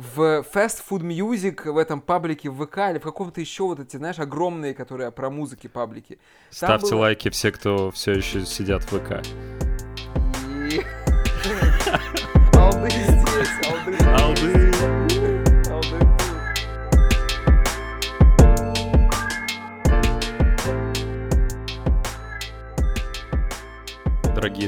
в Fast Food Music, в этом паблике в ВК или в каком-то еще вот эти, знаешь, огромные, которые про музыки паблики. Ставьте было... лайки все, кто все еще сидят в ВК.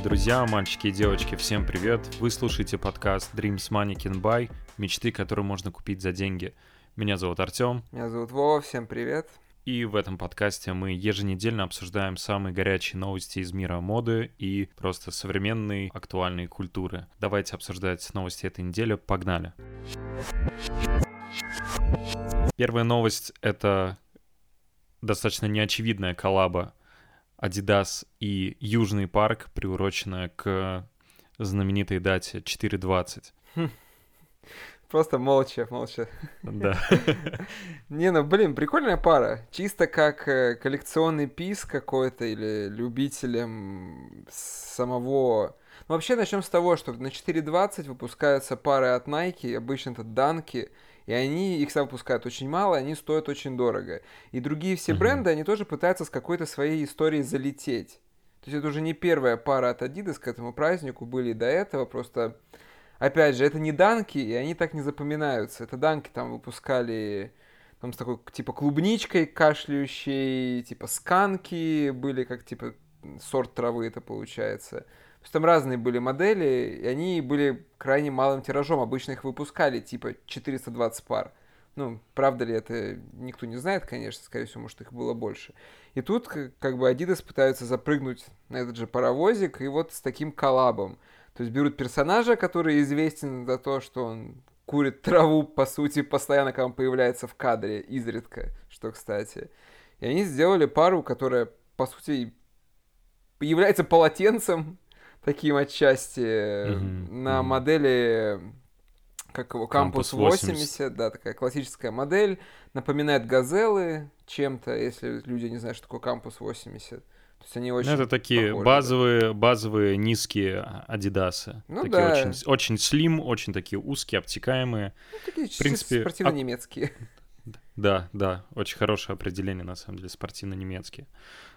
Дорогие друзья, мальчики и девочки, всем привет! Вы слушаете подкаст Dreams Money Can Buy, мечты, которые можно купить за деньги. Меня зовут Артем. Меня зовут Вова, всем привет! И в этом подкасте мы еженедельно обсуждаем самые горячие новости из мира моды и просто современной актуальной культуры. Давайте обсуждать новости этой недели. Погнали! Первая новость — это достаточно неочевидная коллаба Adidas и Южный парк, приуроченная к знаменитой дате 4.20. Просто молча, молча. Да. Не, ну, блин, прикольная пара. Чисто как э, коллекционный пис какой-то или любителям самого... Ну, вообще, начнем с того, что на 4.20 выпускаются пары от Nike, обычно это данки, и они их всегда выпускают очень мало, они стоят очень дорого. И другие все mm-hmm. бренды, они тоже пытаются с какой-то своей историей залететь. То есть это уже не первая пара от Adidas к этому празднику, были до этого, просто... Опять же, это не данки, и они так не запоминаются. Это данки там выпускали там с такой типа клубничкой кашляющей, типа сканки были, как типа сорт травы это получается. То есть там разные были модели, и они были крайне малым тиражом. Обычно их выпускали типа 420 пар. Ну, правда ли это, никто не знает, конечно, скорее всего, может, их было больше. И тут как бы Adidas пытаются запрыгнуть на этот же паровозик, и вот с таким коллабом. То есть берут персонажа, который известен за то, что он курит траву, по сути, постоянно, когда он появляется в кадре, изредка, что, кстати. И они сделали пару, которая, по сути, является полотенцем, таким отчасти mm-hmm. на mm-hmm. модели как его, Campus 80, 80, да, такая классическая модель, напоминает газелы чем-то, если люди не знают, что такое Campus 80. То есть они очень ну, Это такие похожи, базовые, да. базовые низкие адидасы. Ну, такие да. очень, очень слим, очень такие узкие, обтекаемые. Ну, такие в принципе, спортивно-немецкие. Да, да, очень хорошее определение, на самом деле, спортивно-немецкие.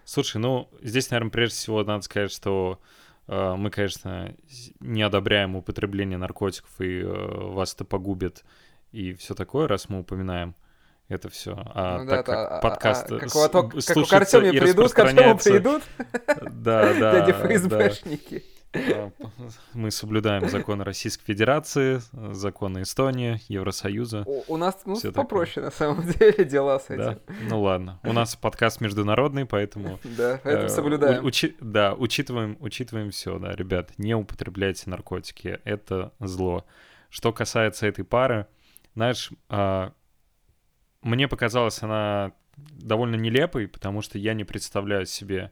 Слушай, ну, здесь, наверное, прежде всего надо сказать, что мы, конечно, не одобряем употребление наркотиков, и э, вас это погубит, и все такое, раз мы упоминаем это все. А ну, так да, как а, подкаст а, как, у, как у Артеме придут, к Артему придут, да, да, дяди ФСБшники. Да. Мы соблюдаем законы Российской Федерации, законы Эстонии, Евросоюза. У, у нас ну, попроще такое. на самом деле дела с этим. Да? Ну ладно. У нас подкаст международный, поэтому... Да, поэтому э, соблюдаем. Учи, да, учитываем, учитываем все, да, ребят, не употребляйте наркотики, это зло. Что касается этой пары, знаешь, э, мне показалось она довольно нелепой, потому что я не представляю себе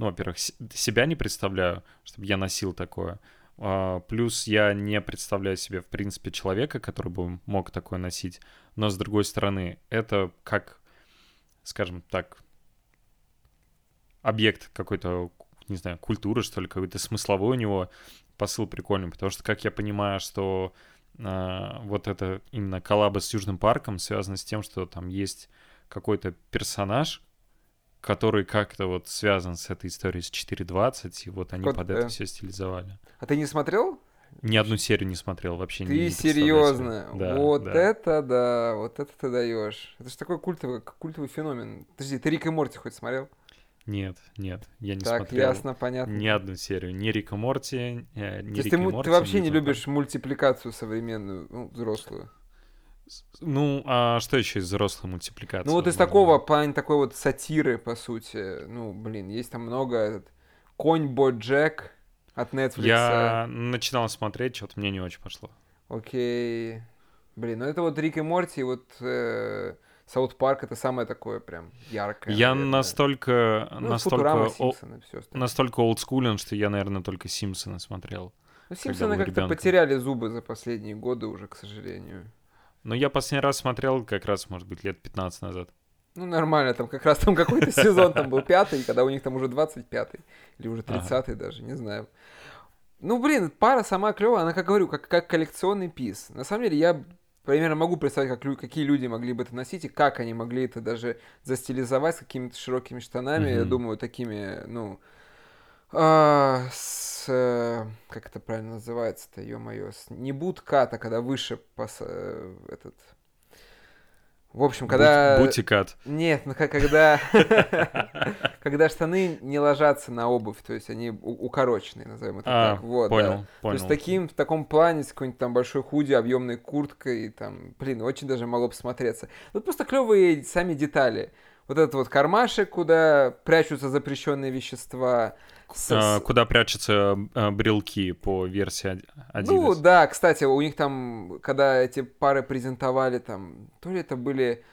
ну, во-первых, себя не представляю, чтобы я носил такое. А, плюс я не представляю себе, в принципе, человека, который бы мог такое носить. Но, с другой стороны, это как, скажем так, объект какой-то, не знаю, культуры, что ли, какой-то смысловой у него посыл прикольный. Потому что, как я понимаю, что э, вот это именно коллаба с Южным парком связано с тем, что там есть какой-то персонаж, который как-то вот связан с этой историей с 4.20, и вот они Кот, под это э... все стилизовали. А ты не смотрел? Ни одну серию не смотрел вообще. Ты не, серьезно? Да, вот да. это да, вот это ты даешь. Это же такой культовый, культовый феномен. Подожди, ты Рик и Морти хоть смотрел? Нет, нет, я не так, смотрел. Так, ясно, понятно. Ни одну серию, ни Рика Морти, э, ни Рик ты, Морти. Ты вообще не любишь мультипликацию современную, ну, взрослую? Ну, а что еще из взрослой мультипликации? Ну, вот из такого, плане такой вот сатиры, по сути. Ну, блин, есть там много... Конь Боджек от Netflix. Я начинал смотреть, что-то мне не очень пошло. Окей. Блин, ну это вот Рик и Морти, вот э, Саут Парк это самое такое прям яркое. Я наверное. настолько, ну, настолько, о, настолько олдскулен, что я, наверное, только Симпсоны смотрел. Ну, Симпсоны как-то потеряли зубы за последние годы уже, к сожалению. Ну, я последний раз смотрел как раз, может быть, лет 15 назад. Ну, нормально, там как раз там какой-то сезон там был пятый, когда у них там уже 25-й, или уже 30-й даже, не знаю. Ну, блин, пара сама клевая, она, как говорю, как, как коллекционный пис. На самом деле, я примерно могу представить, как, какие люди могли бы это носить, и как они могли это даже застилизовать с какими-то широкими штанами, mm-hmm. я думаю, такими, ну, а, с, э, как это правильно называется-то, ё-моё, с, не бутката, когда выше пос, э, этот в общем, когда... Бутикат. Нет, ну когда... когда штаны не ложатся на обувь, то есть они укороченные, назовем это а, так. Вот, понял, понял. То есть таким, в таком плане, с какой-нибудь там большой худи, объемной курткой, там, блин, очень даже могло бы смотреться. Ну, просто клевые сами детали. Вот этот вот кармашек, куда прячутся запрещенные вещества, с... А, куда прячутся а, брелки по версии Adidas. Ну да, кстати, у них там, когда эти пары презентовали, там, то ли это были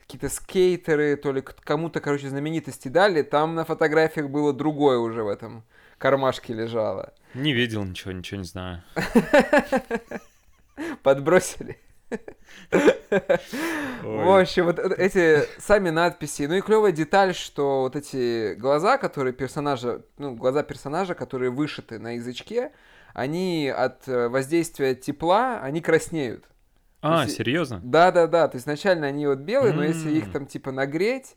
какие-то скейтеры, то ли кому-то, короче, знаменитости дали, там на фотографиях было другое уже в этом кармашке лежало. Не видел ничего, ничего не знаю. Подбросили. В общем, вот эти сами надписи. Ну и клевая деталь, что вот эти глаза, которые персонажа, ну, глаза персонажа, которые вышиты на язычке, они от э, воздействия тепла, они краснеют. А, есть, серьезно? Да, да, да. То есть изначально они вот белые, но если их там типа нагреть,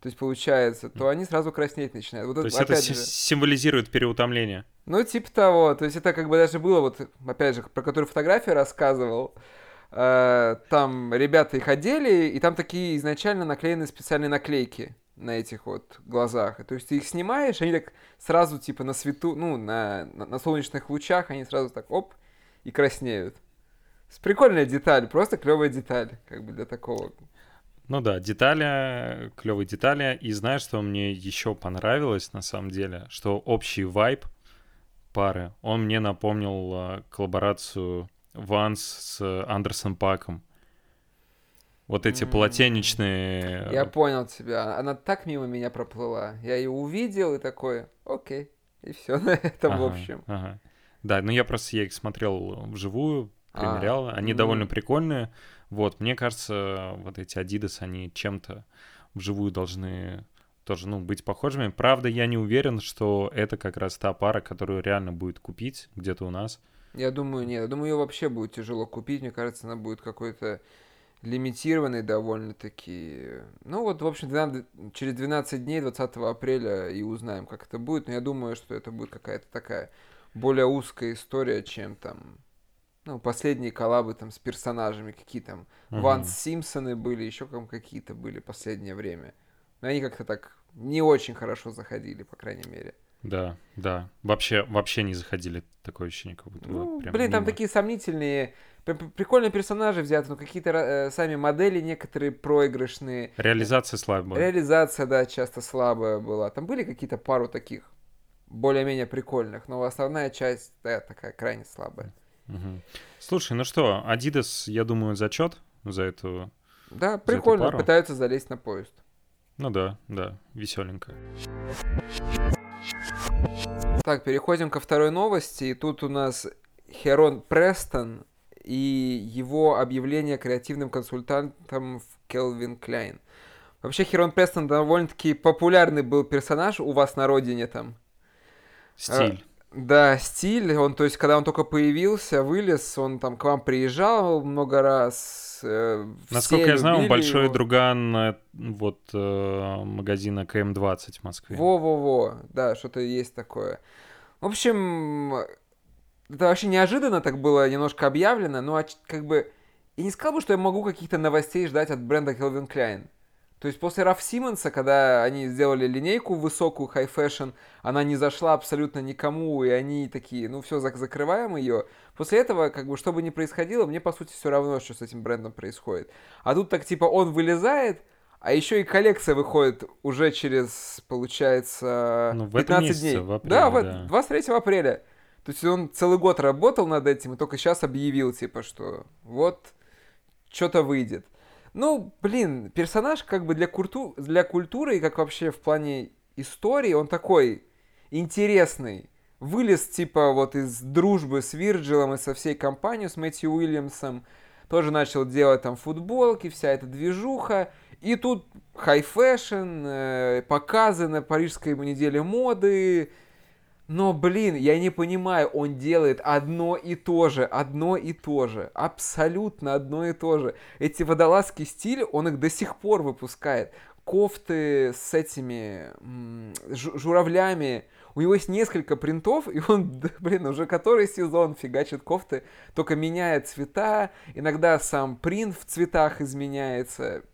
то есть получается, то они сразу краснеть начинают. Вот то это, есть это же, символизирует переутомление? Ну, типа того. То есть это как бы даже было, вот, опять же, про которую фотографию рассказывал, Э, там ребята их одели, и там такие изначально наклеены специальные наклейки на этих вот глазах. То есть ты их снимаешь, они так сразу типа на свету, ну, на, на, на солнечных лучах, они сразу так оп, и краснеют. Прикольная деталь, просто клевая деталь, как бы для такого. Ну да, детали, клевые детали. И знаешь, что мне еще понравилось на самом деле? Что общий вайб пары, он мне напомнил э, коллаборацию Ванс с Андерсон Паком. Вот эти mm-hmm. полотенечные... Я понял тебя. Она так мимо меня проплыла. Я ее увидел и такой, окей. И все на этом, ага, в общем. Ага. Да, ну я просто я их смотрел вживую, примерял. А, они mm-hmm. довольно прикольные. Вот, мне кажется, вот эти Adidas, они чем-то вживую должны тоже, ну, быть похожими. Правда, я не уверен, что это как раз та пара, которую реально будет купить где-то у нас. Я думаю, нет. Я думаю, ее вообще будет тяжело купить. Мне кажется, она будет какой-то лимитированный довольно-таки. Ну вот, в общем, 12, через 12 дней, 20 апреля, и узнаем, как это будет. Но я думаю, что это будет какая-то такая более узкая история, чем там ну, последние коллабы там с персонажами, какие там uh-huh. Ванс Симпсоны были, еще там какие-то были последнее время. Но они как-то так не очень хорошо заходили, по крайней мере. Да, да. Вообще, вообще не заходили такое ощущение, как будто ну, прям Блин, мимо. там такие сомнительные, прикольные персонажи взяты, но какие-то э, сами модели некоторые проигрышные. Реализация слабая. Реализация, да, часто слабая была. Там были какие-то пару таких более-менее прикольных, но основная часть, да, такая крайне слабая. Угу. Слушай, ну что, Adidas, я думаю, зачет за эту Да, прикольно, эту пытаются залезть на поезд. Ну да, да, веселенько. Так, переходим ко второй новости. И тут у нас Херон Престон и его объявление креативным консультантом в Келвин Кляйн. Вообще Херон Престон довольно-таки популярный был персонаж у вас на родине там. Стиль. Да, стиль. Он, то есть, когда он только появился, вылез, он там к вам приезжал много раз. Э, Насколько я знаю, он большой его. друган э, вот э, магазина КМ-20 в Москве. Во-во-во, да, что-то есть такое. В общем, это вообще неожиданно так было немножко объявлено, но как бы... Я не сказал бы, что я могу каких-то новостей ждать от бренда Calvin Klein. То есть после Раф Симмонса, когда они сделали линейку высокую, high fashion, она не зашла абсолютно никому, и они такие, ну все, закрываем ее. После этого, как бы, что бы ни происходило, мне, по сути, все равно, что с этим брендом происходит. А тут так, типа, он вылезает, а еще и коллекция выходит уже через, получается, ну, в 15 месяце, дней. В апреле, да, да, 23 апреля. То есть он целый год работал над этим и только сейчас объявил, типа, что вот, что-то выйдет. Ну, блин, персонаж как бы для, культу... для культуры и как вообще в плане истории, он такой интересный. Вылез типа вот из дружбы с Вирджилом и со всей компанией, с Мэтью Уильямсом. Тоже начал делать там футболки, вся эта движуха. И тут high fashion, показы на парижской неделе моды. Но, блин, я не понимаю, он делает одно и то же, одно и то же, абсолютно одно и то же. Эти водолазки стиль, он их до сих пор выпускает. Кофты с этими журавлями, у него есть несколько принтов, и он, блин, уже который сезон фигачит кофты, только меняет цвета, иногда сам принт в цветах изменяется.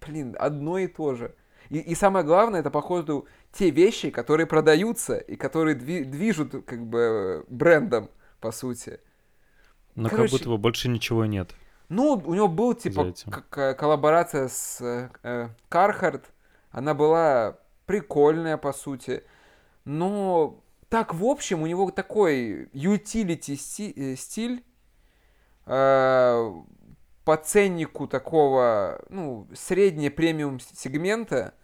Блин, одно и то же. И, и самое главное, это, походу, те вещи, которые продаются и которые дви- движут, как бы, брендом, по сути. Но Короче, как будто бы больше ничего нет. Ну, у него был, типа, коллаборация с э, Carhartt. Она была прикольная, по сути. Но так, в общем, у него такой utility э, стиль. Э, по ценнику такого, ну, средне премиум сегмента,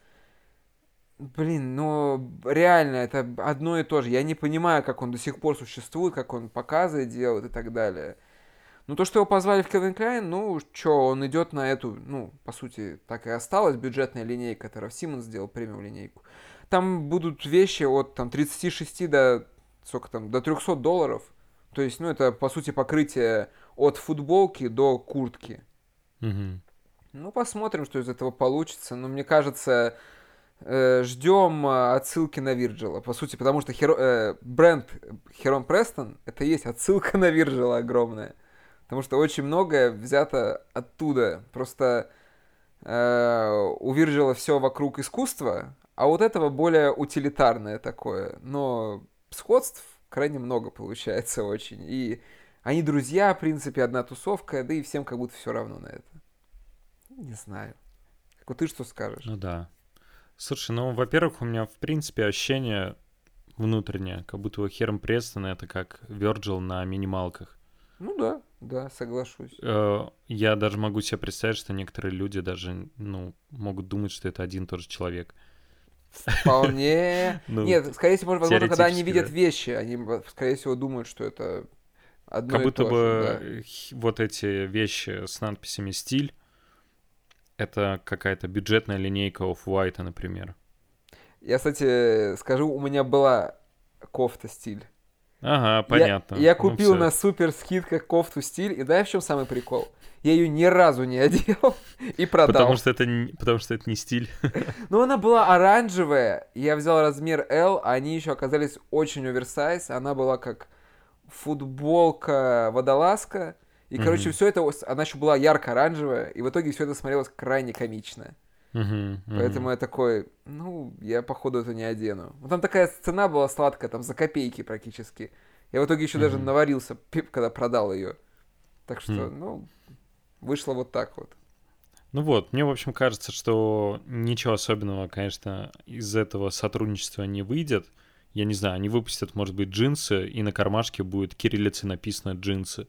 блин, ну, реально, это одно и то же. Я не понимаю, как он до сих пор существует, как он показы делает и так далее. Ну, то, что его позвали в Кевин Клайн, ну, что, он идет на эту, ну, по сути, так и осталась бюджетная линейка, которая в Симмонс сделал премиум линейку. Там будут вещи от, там, 36 до, сколько там, до 300 долларов. То есть, ну, это, по сути, покрытие от футболки до куртки. Угу. Ну, посмотрим, что из этого получится. Но мне кажется, э, ждем э, отсылки на Вирджила. По сути, потому что херо, э, бренд Херон Престон это и есть отсылка на Вирджила огромная. Потому что очень многое взято оттуда. Просто э, у Вирджила все вокруг искусства, а вот этого более утилитарное такое. Но сходств крайне много получается очень. И они друзья, в принципе, одна тусовка, да и всем как будто все равно на это. Не знаю. Как вот ты что скажешь? Ну да. Слушай, ну, во-первых, у меня, в принципе, ощущение внутреннее, как будто у Херм Престона это как Virgil на минималках. Ну да, да, соглашусь. Э, я даже могу себе представить, что некоторые люди даже, ну, могут думать, что это один и тот же человек. Вполне. ну, Нет, скорее всего, возможно, когда они видят вещи, они, скорее всего, думают, что это одно Как будто бы же, да. вот эти вещи с надписями «стиль» — это какая-то бюджетная линейка Off-White, например. Я, кстати, скажу, у меня была кофта «Стиль». Ага, понятно. Я, я ну, купил ну, на супер скидках кофту «Стиль», и да, в чем самый прикол? Я ее ни разу не одел и продал. Потому что это, не, потому что это не стиль. Ну, она была оранжевая, я взял размер L, а они еще оказались очень оверсайз, она была как футболка, водолазка. И, mm-hmm. короче, все это, она еще была ярко-оранжевая, и в итоге все это смотрелось крайне комично. Mm-hmm. Mm-hmm. Поэтому я такой, ну, я, походу, это не одену. Ну, там такая цена была сладкая, там, за копейки практически. Я в итоге еще mm-hmm. даже наварился, когда продал ее. Так что, mm-hmm. ну, вышло вот так вот. Ну вот, мне, в общем, кажется, что ничего особенного, конечно, из этого сотрудничества не выйдет я не знаю, они выпустят, может быть, джинсы, и на кармашке будет кириллицей написано «джинсы».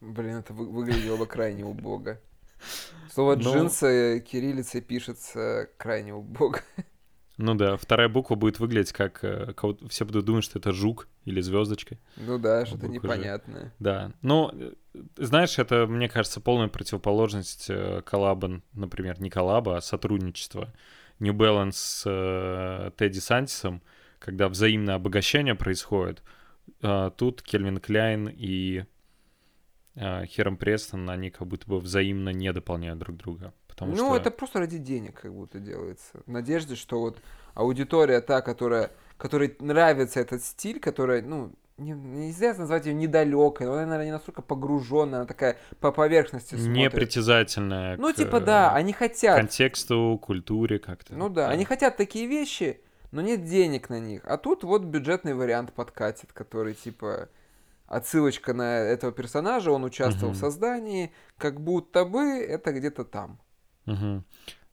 Блин, это вы- выглядело бы крайне убого. Слово Но... джинсы кириллицей пишется крайне убого. Ну да, вторая буква будет выглядеть как... Э, все будут думать, что это жук или звездочка. Ну да, что-то непонятное. Же. Да, но, э, знаешь, это, мне кажется, полная противоположность э, коллаба, например, не коллаба, а сотрудничества. New Balance с Тедди Сантисом — когда взаимное обогащение происходит, а, тут Кельвин Кляйн и а, Хером Престон, они как будто бы взаимно не дополняют друг друга. Потому ну, что... это просто ради денег как будто делается. В надежде, что вот аудитория та, которая, которой нравится этот стиль, которая, ну, не, нельзя назвать ее недалекой, но она, наверное, не настолько погруженная, она такая по поверхности смотрит. Непритязательная. Ну, типа, да, они хотят. Контексту, культуре как-то. Ну да, да, они хотят такие вещи, но нет денег на них. А тут вот бюджетный вариант подкатит, который типа отсылочка на этого персонажа, он участвовал угу. в создании, как будто бы это где-то там. Угу.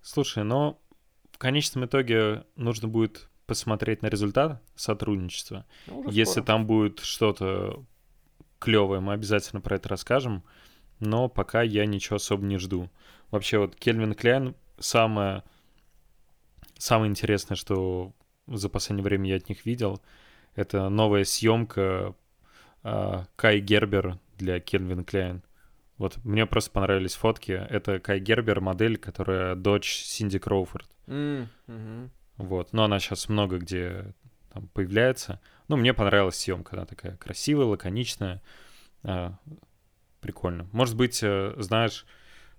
Слушай, но в конечном итоге нужно будет посмотреть на результат сотрудничества. Ну, Если скоро. там будет что-то клевое, мы обязательно про это расскажем. Но пока я ничего особо не жду. Вообще вот Кельвин Кляйн самое самое интересное, что за последнее время я от них видел. Это новая съемка э, Кай Гербер для Кельвин Кляйн. Вот мне просто понравились фотки. Это Кай Гербер, модель, которая дочь Синди Кроуфорд. Mm, -hmm. Вот. Но она сейчас много где там появляется. Ну, мне понравилась съемка, она такая красивая, лаконичная, э, прикольно. Может быть, э, знаешь,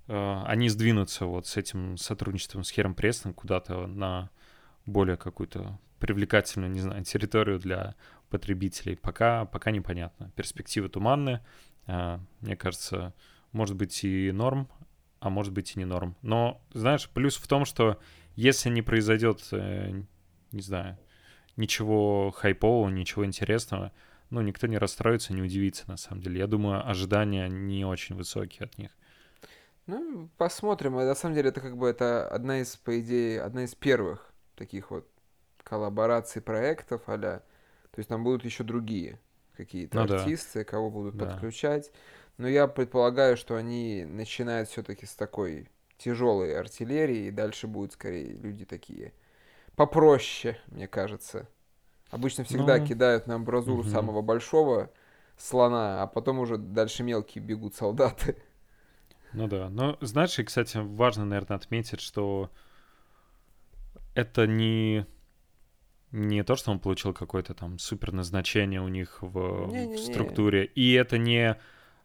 э, они сдвинутся вот с этим сотрудничеством с Хером Престон куда-то на более какую-то привлекательную, не знаю, территорию для потребителей. Пока, пока непонятно. Перспективы туманные. Э, мне кажется, может быть и норм, а может быть и не норм. Но, знаешь, плюс в том, что если не произойдет, э, не знаю, ничего хайпового, ничего интересного, ну, никто не расстроится, не удивится, на самом деле. Я думаю, ожидания не очень высокие от них. Ну, посмотрим. На самом деле, это как бы это одна из, по идее, одна из первых таких вот коллабораций проектов, а То есть там будут еще другие какие-то ну, артисты, да. кого будут да. подключать. Но я предполагаю, что они начинают все-таки с такой тяжелой артиллерии, и дальше будут скорее люди такие попроще, мне кажется. Обычно всегда ну, кидают на амбразуру угу. самого большого слона, а потом уже дальше мелкие бегут солдаты. Ну да. Но знаешь, и, кстати, важно, наверное, отметить, что это не не то, что он получил какое-то там супер назначение у них в, в структуре, и это не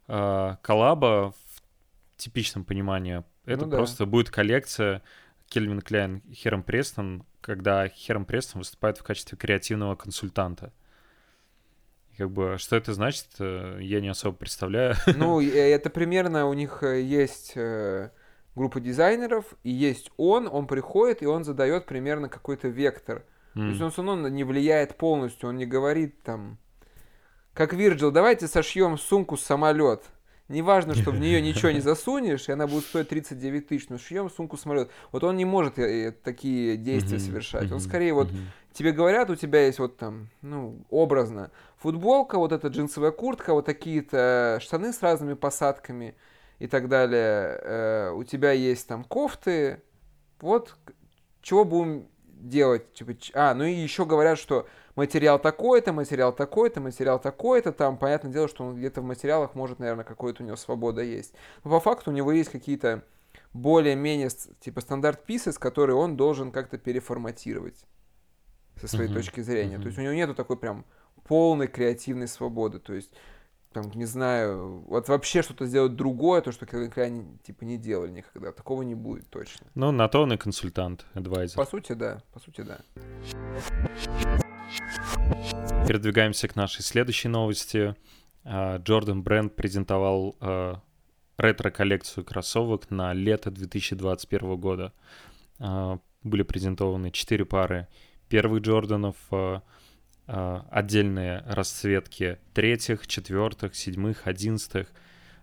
э, коллаба в типичном понимании. Это ну, просто да. будет коллекция Кельвин Кляйн Хером Престон, когда Хером Престон выступает в качестве креативного консультанта. как бы, что это значит, э, я не особо представляю. Ну, это примерно у них э, есть э, группа дизайнеров, и есть он, он приходит, и он задает примерно какой-то вектор. Mm. То есть он все равно не влияет полностью, он не говорит там, как Вирджил, давайте сошьем сумку с самолет. Неважно, что в нее ничего не засунешь, и она будет стоить 39 тысяч, но шьем сумку самолет. Вот он не может э, такие действия совершать. Он скорее вот тебе говорят, у тебя есть вот там, ну, образно, футболка, вот эта джинсовая куртка, вот такие-то штаны с разными посадками и так далее. Э, у тебя есть там кофты. Вот чего будем делать? Типа, а, ну и еще говорят, что материал такой-то, материал такой-то, материал такой-то, там, понятное дело, что он где-то в материалах может, наверное, какой-то у него свобода есть. Но по факту у него есть какие-то более-менее, типа, стандарт pieces, которые он должен как-то переформатировать со своей uh-huh. точки зрения. Uh-huh. То есть у него нету такой прям полной креативной свободы. То есть там, не знаю, вот вообще что-то сделать другое, то, что Кельвин типа, не делали никогда. Такого не будет точно. Ну, на то он и консультант, адвайзер. По сути, да. По сути, да. Передвигаемся к нашей следующей новости. А, Джордан Бренд презентовал а, ретро-коллекцию кроссовок на лето 2021 года. А, были презентованы четыре пары первых Джорданов, отдельные расцветки третьих, четвертых, седьмых, одиннадцатых.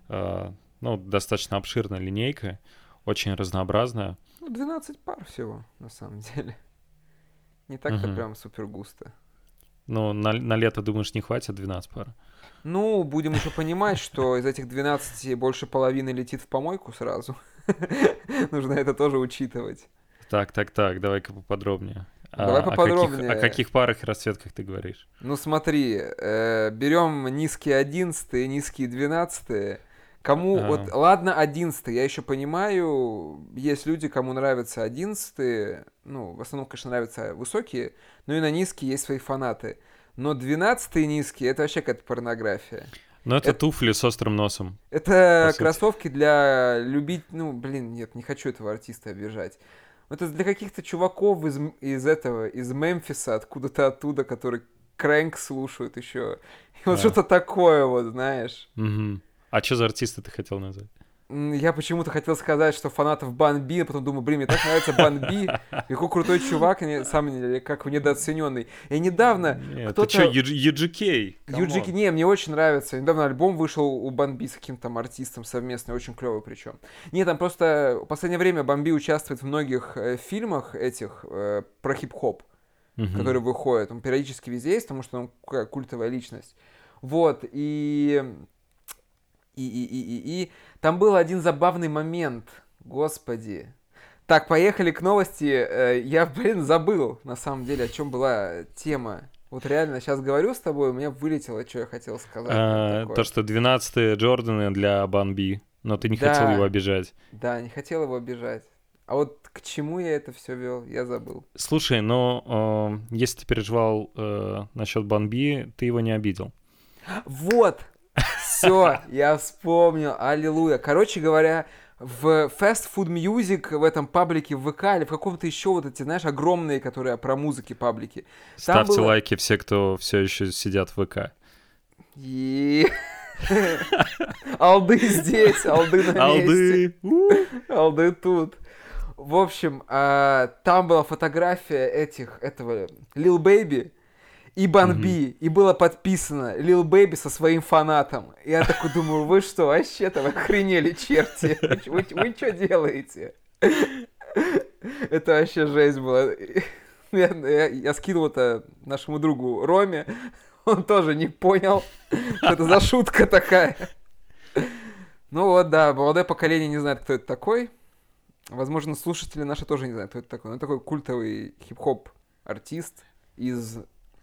Ну, достаточно обширная линейка, очень разнообразная. Ну, 12 пар всего, на самом деле. Не так-то угу. прям супер густо. Ну, на, на лето, думаешь, не хватит 12 пар? Ну, будем еще понимать, что из этих 12 больше половины летит в помойку сразу. Нужно это тоже учитывать. Так, так, так, давай-ка поподробнее. А давай поподробнее. О каких, о каких парах и расцветках ты говоришь? Ну смотри, э, берем низкие 11 низкие 12 Кому, а. вот, ладно, одиннадцатый, я еще понимаю, есть люди, кому нравятся одиннадцатые, ну, в основном, конечно, нравятся высокие, но и на низкие есть свои фанаты. Но двенадцатые низкие, это вообще какая-то порнография. Но это, это туфли с острым носом. Это кроссовки для любить, ну, блин, нет, не хочу этого артиста обижать. Это для каких-то чуваков из, из этого, из Мемфиса, откуда-то оттуда, которые крэнк слушают еще. И вот а. что-то такое вот, знаешь. Угу. А что за артиста ты хотел назвать? Я почему-то хотел сказать, что фанатов Бан Би, а потом думаю, блин, мне так нравится Бан Би, какой крутой чувак, сам как недооцененный. И недавно Нет, кто-то... Ты что, UGK? UGK, не, мне очень нравится. Недавно альбом вышел у Бан Би с каким-то там артистом совместный, очень клевый причем. Нет, там просто в последнее время Бан Би участвует в многих э, фильмах этих э, про хип-хоп, угу. которые выходят. Он периодически везде есть, потому что он культовая личность. Вот, и и, и, и, и, и. Там был один забавный момент. Господи. Так, поехали к новости. Э, я, блин, забыл, на самом деле, о чем была тема. Вот реально, сейчас говорю с тобой, у меня вылетело, что я хотел сказать. А, то, что 12-е Джорданы для Банби, но ты не да, хотел его обижать. Да, не хотел его обижать. А вот к чему я это все вел, я забыл. Слушай, но э, если ты переживал э, насчет Банби, ты его не обидел. Вот! Все, я вспомнил, аллилуйя. Короче говоря, в Fast Food Music, в этом паблике в ВК или в каком-то еще вот эти, знаешь, огромные, которые про музыки паблики. Там Ставьте было- лайки все, кто все еще сидят в ВК. И... Алды здесь, алды на месте. Алды! Алды тут. В общем, а, там была фотография этих, этого, Lil Baby и Банби, и было подписано Lil Baby со своим фанатом. Я такой думаю, вы что, вообще там охренели, черти? Вы, вы что делаете? Это вообще жесть была. Я, я- я скинул это нашему другу Роме, он тоже не понял, что это за шутка такая. Ну вот, да, молодое поколение не знает, кто это такой. Возможно, слушатели наши тоже не знают, кто это такой. Ну, такой культовый хип-хоп артист из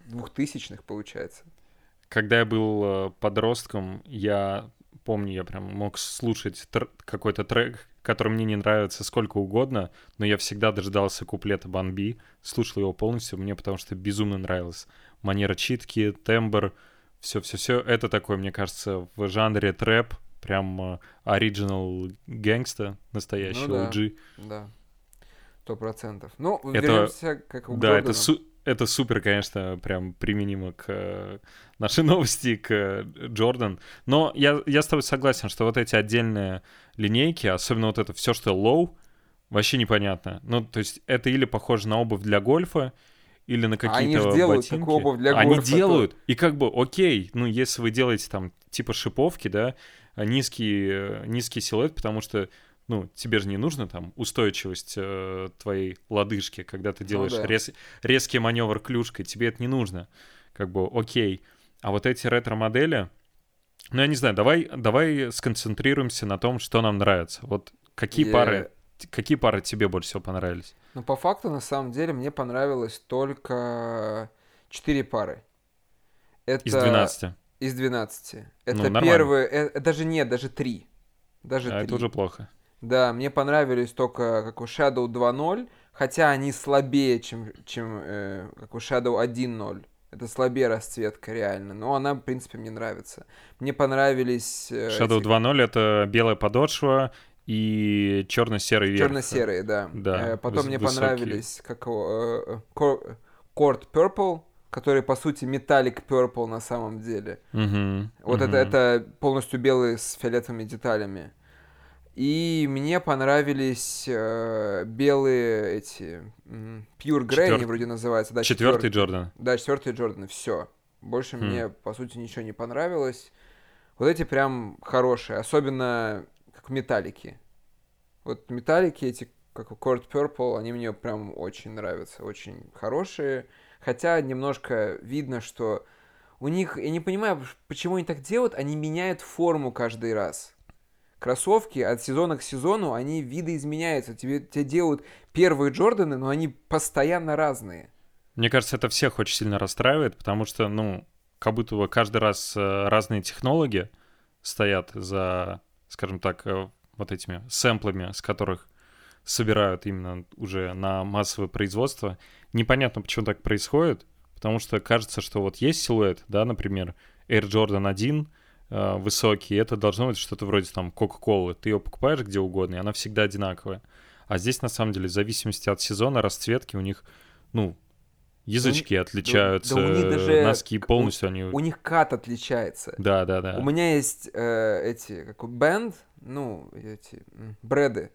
двухтысячных, получается. Когда я был э, подростком, я помню, я прям мог слушать тр- какой-то трек, который мне не нравится сколько угодно, но я всегда дождался куплета Банби, слушал его полностью, мне потому что безумно нравилось. Манера читки, тембр, все-все-все. Это такой, мне кажется, в жанре трэп, прям э, оригинал гэнгста, настоящий Ну да. OG. Да, сто процентов. Ну, Это- вернемся как у Да, это, су- это супер, конечно, прям применимо к э, нашей новости, к э, Джордан. Но я, я с тобой согласен, что вот эти отдельные линейки, особенно вот это все, что low, вообще непонятно. Ну, то есть это или похоже на обувь для гольфа, или на какие-то А Они делают ботинки. такую обувь для Они гольфа, то- делают, и как бы окей, ну, если вы делаете там типа шиповки, да, низкий, э, низкий силуэт, потому что ну, тебе же не нужно там устойчивость э, твоей лодыжки, когда ты делаешь да. рез- резкий маневр клюшкой, тебе это не нужно. Как бы окей. А вот эти ретро-модели, ну, я не знаю, давай, давай сконцентрируемся на том, что нам нравится. Вот какие Я- пары, какие пары тебе больше всего понравились? Ну, по факту, на самом деле, мне понравилось только 4 пары. Это... Из 12. Из 12. Это Ну, нормально. первые... э, даже нет, даже 3. Даже А 3. это уже плохо. Да, мне понравились только как у Shadow 2.0, хотя они слабее, чем, чем э, как у Shadow 1.0. Это слабее расцветка, реально. Но она, в принципе, мне нравится. Мне понравились... э, Shadow эти 2.0 это белая подошва и черно-серый верх. Черно-серые, да. Да, Э, потом выс- мне высокие. понравились как э, э, Cor- Court Purple, который, по сути, Metallic Purple на самом деле. Мгм, Вот это, мгм. это полностью белый с фиолетовыми деталями. И мне понравились э, белые эти Pure Grey, они вроде называются. Да, Четвертый четвёр- Джордан. Да, четвертый Джордан, все. Больше Хм. мне, по сути, ничего не понравилось. Вот эти прям хорошие, особенно как металлики. Вот металлики эти, как у Court Purple, они мне прям очень нравятся, очень хорошие. Хотя немножко видно, что у них, я не понимаю, почему они так делают, они меняют форму каждый раз. Кроссовки от сезона к сезону, они видоизменяются. Тебе, тебе делают первые Джорданы, но они постоянно разные. Мне кажется, это всех очень сильно расстраивает, потому что, ну, как будто бы каждый раз э, разные технологии стоят за, скажем так, э, вот этими сэмплами, с которых собирают именно уже на массовое производство. Непонятно, почему так происходит, потому что кажется, что вот есть силуэт, да, например, Air Jordan 1, э, высокий, это должно быть что-то вроде там Coca-Cola. Ты ее покупаешь где угодно, и она всегда одинаковая. А здесь, на самом деле, в зависимости от сезона, расцветки у них, ну, язычки отличаются, да у них даже носки полностью они... У них кат отличается. Да, да, да. У меня есть э, эти, как бенд, ну, эти бреды.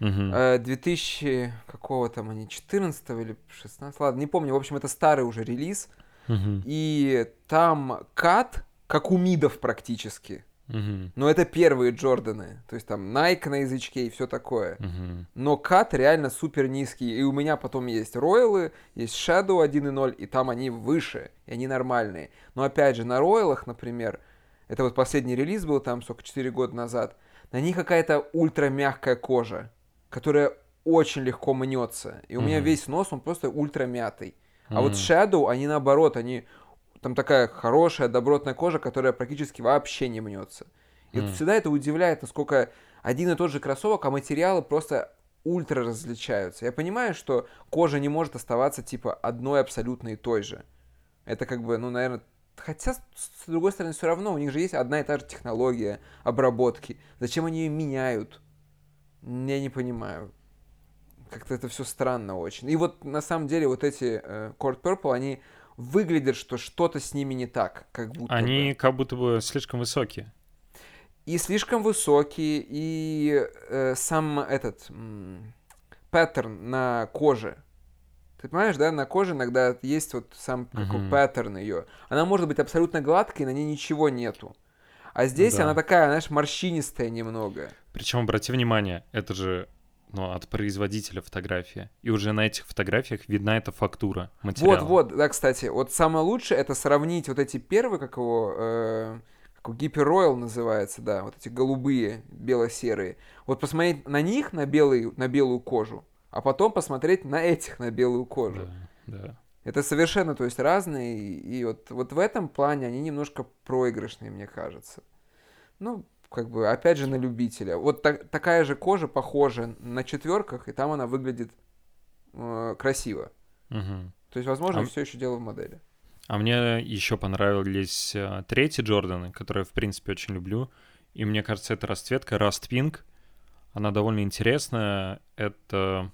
Мгм. Э, 2000, какого там они, 14 или 16, ладно, не помню. В общем, это старый уже релиз. Мгм. И там кат, как у мидов практически. Мгм. Но это первые Джорданы. То есть там Nike на язычке и все такое. Мгм. Но кат реально супер низкий. И у меня потом есть роялы, есть Shadow 1.0, и там они выше, и они нормальные. Но опять же, на роялах, например, это вот последний релиз был там, сколько, 4 года назад, на них какая-то ультра мягкая кожа, которая очень легко мнется. И у меня Мгм. весь нос, он просто ультра мятый. А вот Мгм. Shadow, они наоборот, они... Там такая хорошая, добротная кожа, которая практически вообще не мнется. И вот Мгм. всегда это удивляет, насколько один и тот же кроссовок, а материалы просто ультра различаются. Я понимаю, что кожа не может оставаться, типа, одной абсолютно и той же. Это как бы, ну, наверное, Хотя, с другой стороны, все равно у них же есть одна и та же технология обработки. Зачем они ее меняют? Я не понимаю. Как-то это все странно очень. И вот на самом деле вот эти э, Cord Purple, они выглядят, что что-то с ними не так, как будто Они бы. как будто бы слишком высокие. И слишком высокие, и э, сам этот паттерн на коже ты понимаешь, да, на коже иногда есть вот сам какой uh-huh. паттерн ее. Она может быть абсолютно гладкой, на ней ничего нету. А здесь да. она такая, знаешь, морщинистая немного. Причем, обрати внимание, это же ну, от производителя фотографии. И уже на этих фотографиях видна эта фактура материала. Вот, вот, да, кстати. Вот самое лучшее это сравнить вот эти первые, как его, э, как Гипер Royal называется, да, вот эти голубые, бело-серые. Вот посмотреть на них, на, белый, на белую кожу, а потом посмотреть на этих, на белую кожу. Да, да. Это совершенно, то есть, разные, и, и вот, вот в этом плане они немножко проигрышные, мне кажется. Ну, как бы, опять же, на любителя. Вот так, такая же кожа похожа на четверках, и там она выглядит э, красиво. Угу. То есть, возможно, а... все еще дело в модели. А мне еще понравились э, третьи Джорданы, которые в принципе, очень люблю. И мне кажется, это расцветка Rust Pink. Она довольно интересная. Это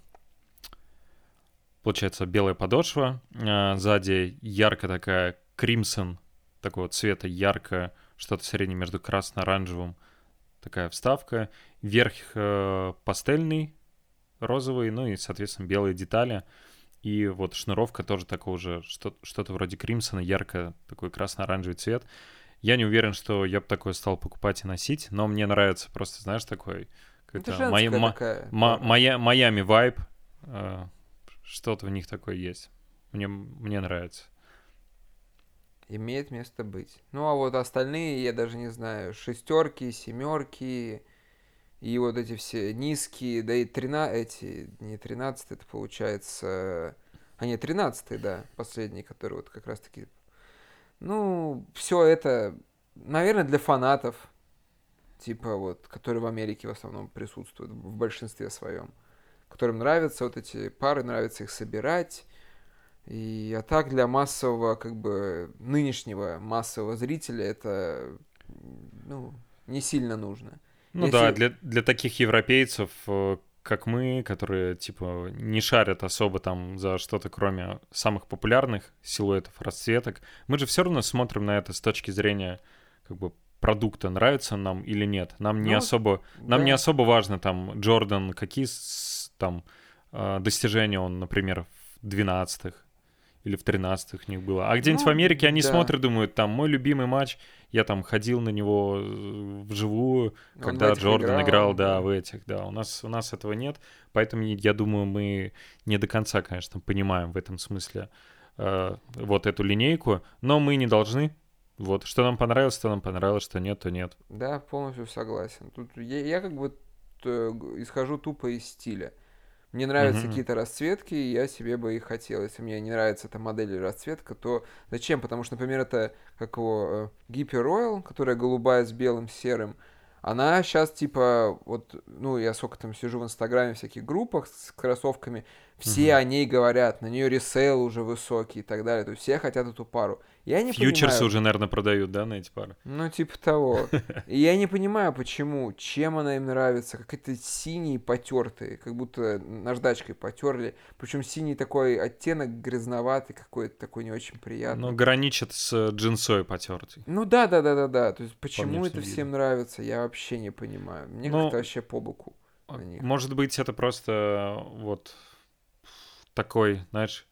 получается, белая подошва, а сзади ярко такая кримсон, такого цвета, ярко, что-то среднее между красно-оранжевым, такая вставка, верх э, пастельный, розовый, ну и, соответственно, белые детали, и вот шнуровка тоже такого же, что- что-то вроде кримсона, ярко такой красно-оранжевый цвет. Я не уверен, что я бы такое стал покупать и носить, но мне нравится просто, знаешь, такой... Это моя, такая. Ма- моя, Майами вайб, э, что-то в них такое есть. Мне, мне нравится. Имеет место быть. Ну, а вот остальные, я даже не знаю, шестерки, семерки, и вот эти все низкие, да и 13, эти, не 13, это получается... А нет, 13, да, последний, который вот как раз-таки... Ну, все это, наверное, для фанатов, типа вот, которые в Америке в основном присутствуют, в большинстве своем которым нравятся вот эти пары, нравится их собирать. И а так для массового, как бы, нынешнего массового зрителя это, ну, не сильно нужно. Ну Если... да, для, для таких европейцев, э, как мы, которые, типа, не шарят особо там за что-то, кроме самых популярных силуэтов, расцветок, мы же все равно смотрим на это с точки зрения, как бы, продукта, нравится нам или нет. Нам не ну, особо, нам да. не особо важно там Джордан, какие там а, достижения он, например, в 12-х или в 13-х у них было. А где-нибудь ну, в Америке они да. смотрят, думают, там, мой любимый матч, я там ходил на него э, вживую, он когда Джордан играл, играл, да, да, в этих, да. У нас, у нас этого нет, поэтому я думаю, мы не до конца, конечно, понимаем в этом смысле э, вот эту линейку, но мы не должны. Вот, что нам понравилось, что нам понравилось, что нет, то нет. Да, полностью согласен. Тут я, я как бы э, исхожу тупо из стиля. Мне нравятся mm-hmm. какие-то расцветки, и я себе бы их хотел. Если мне не нравится эта модель или расцветка, то зачем? Потому что, например, это как его э, Royal, которая голубая с белым, серым. Она сейчас типа, вот, ну, я сколько там сижу в Инстаграме, в всяких группах с кроссовками, все mm-hmm. о ней говорят, на нее ресейл уже высокий и так далее. То есть все хотят эту пару. Я не Фьючерсы понимаю... уже, наверное, продают, да, на эти пары? Ну, типа того. И я не понимаю, почему, чем она им нравится. Как это синие потертые, как будто наждачкой потерли. Причем синий такой оттенок грязноватый какой-то, такой не очень приятный. Ну, граничит с джинсой потертый. Ну да, да, да, да, да. То есть почему это всем нравится, я вообще не понимаю. Мне ну, как-то вообще по боку. Может быть, это просто вот такой, знаешь,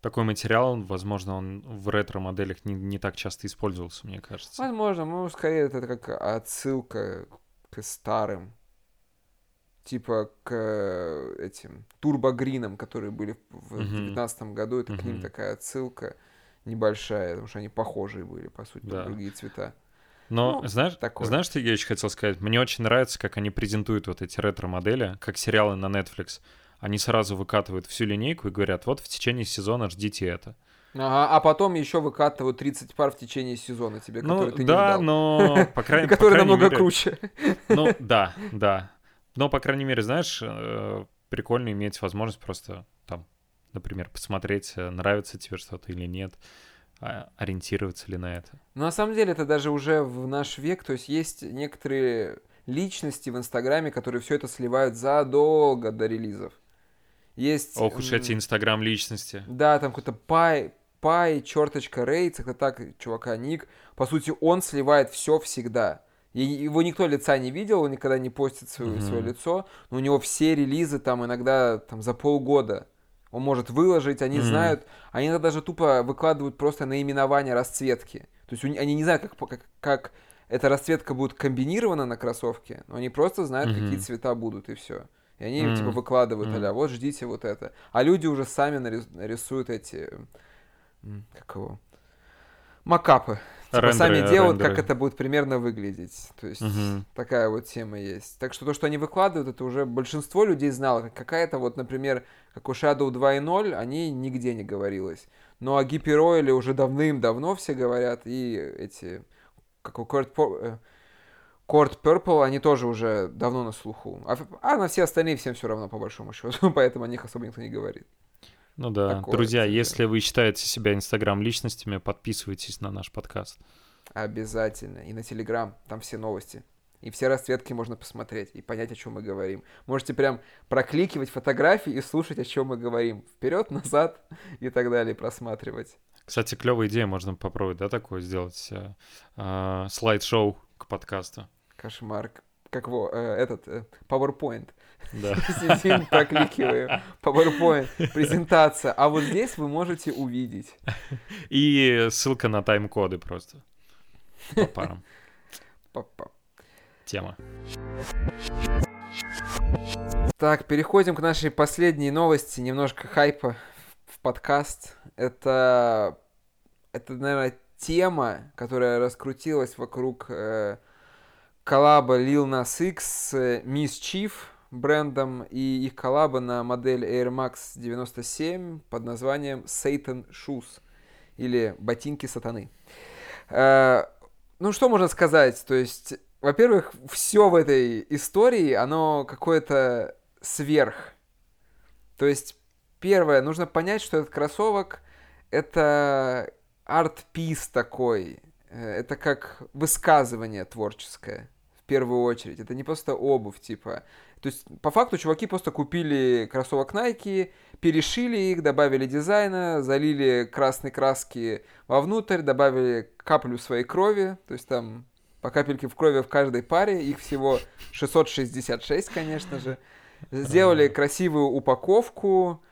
такой материал, возможно, он в ретро-моделях не, не так часто использовался, мне кажется. Возможно, ну, скорее это как отсылка к старым, типа к этим турбогринам, которые были в 2019 uh-huh. году, это uh-huh. к ним такая отсылка небольшая, потому что они похожие были, по сути, да. другие цвета. Но ну, знаешь, такое. знаешь, что я еще хотел сказать? Мне очень нравится, как они презентуют вот эти ретро-модели, как сериалы на Netflix они сразу выкатывают всю линейку и говорят, вот в течение сезона ждите это. Ага, а потом еще выкатывают 30 пар в течение сезона тебе, ну, которые ты да, не ждал. но по крайней, Которые намного круче. Ну, да, да. Но, по крайней мере, знаешь, э, прикольно иметь возможность просто там, например, посмотреть, э, нравится тебе что-то или нет, а, ориентироваться ли на это. Ну, на самом деле, это даже уже в наш век, то есть есть некоторые личности в Инстаграме, которые все это сливают задолго до релизов. Есть... Ох уж эти Инстаграм личности. Да, там какой-то пай, пай, черточка Рейдс, это так, чувака, ник. По сути, он сливает все всегда. И его никто лица не видел, он никогда не постит свое, mm-hmm. свое лицо, но у него все релизы там иногда там за полгода он может выложить, они mm-hmm. знают, они даже тупо выкладывают просто наименование расцветки. То есть они не знают, как, как, как эта расцветка будет комбинирована на кроссовке, но они просто знают, mm-hmm. какие цвета будут, и все. И они mm-hmm. типа выкладывают, mm-hmm. а вот ждите вот это. А люди уже сами нарисуют эти, как его, макапы. Типа рендеры, сами делают, рендеры. как это будет примерно выглядеть. То есть угу. такая вот тема есть. Так что то, что они выкладывают, это уже большинство людей знало. Какая-то вот, например, как у Shadow 2.0, они нигде не говорилось. Но о Гипероиле уже давным-давно все говорят. И эти, как у Корт, Корт Purple, они тоже уже давно на слуху. А, а на все остальные всем все равно, по большому счету. Поэтому о них особо никто не говорит. Ну да. Такое Друзья, тебе. если вы считаете себя инстаграм-личностями, подписывайтесь на наш подкаст. Обязательно. И на Телеграм. Там все новости. И все расцветки можно посмотреть и понять, о чем мы говорим. Можете прям прокликивать фотографии и слушать, о чем мы говорим. Вперед, назад и так далее, просматривать. Кстати, клевая идея, можно попробовать, да, такое сделать э, э, слайд-шоу к подкасту. Кошмар. Как его, э, этот, э, PowerPoint. Да. Сидим, прокликиваем. PowerPoint, презентация. А вот здесь вы можете увидеть. И ссылка на тайм-коды просто. По парам. Папа. Тема. Так, переходим к нашей последней новости. Немножко хайпа в подкаст. Это, это наверное, тема, которая раскрутилась вокруг э, коллаба Lil Nas X с Miss Chief брендом и их коллаба на модель Air Max 97 под названием Satan Shoes или ботинки сатаны. Э, ну, что можно сказать? То есть, во-первых, все в этой истории, оно какое-то сверх. То есть, первое, нужно понять, что этот кроссовок — это арт-пис такой. Э, это как высказывание творческое первую очередь. Это не просто обувь, типа. То есть, по факту, чуваки просто купили кроссовок Nike, перешили их, добавили дизайна, залили красной краски вовнутрь, добавили каплю своей крови, то есть там по капельке в крови в каждой паре, их всего 666, конечно же. Сделали красивую упаковку,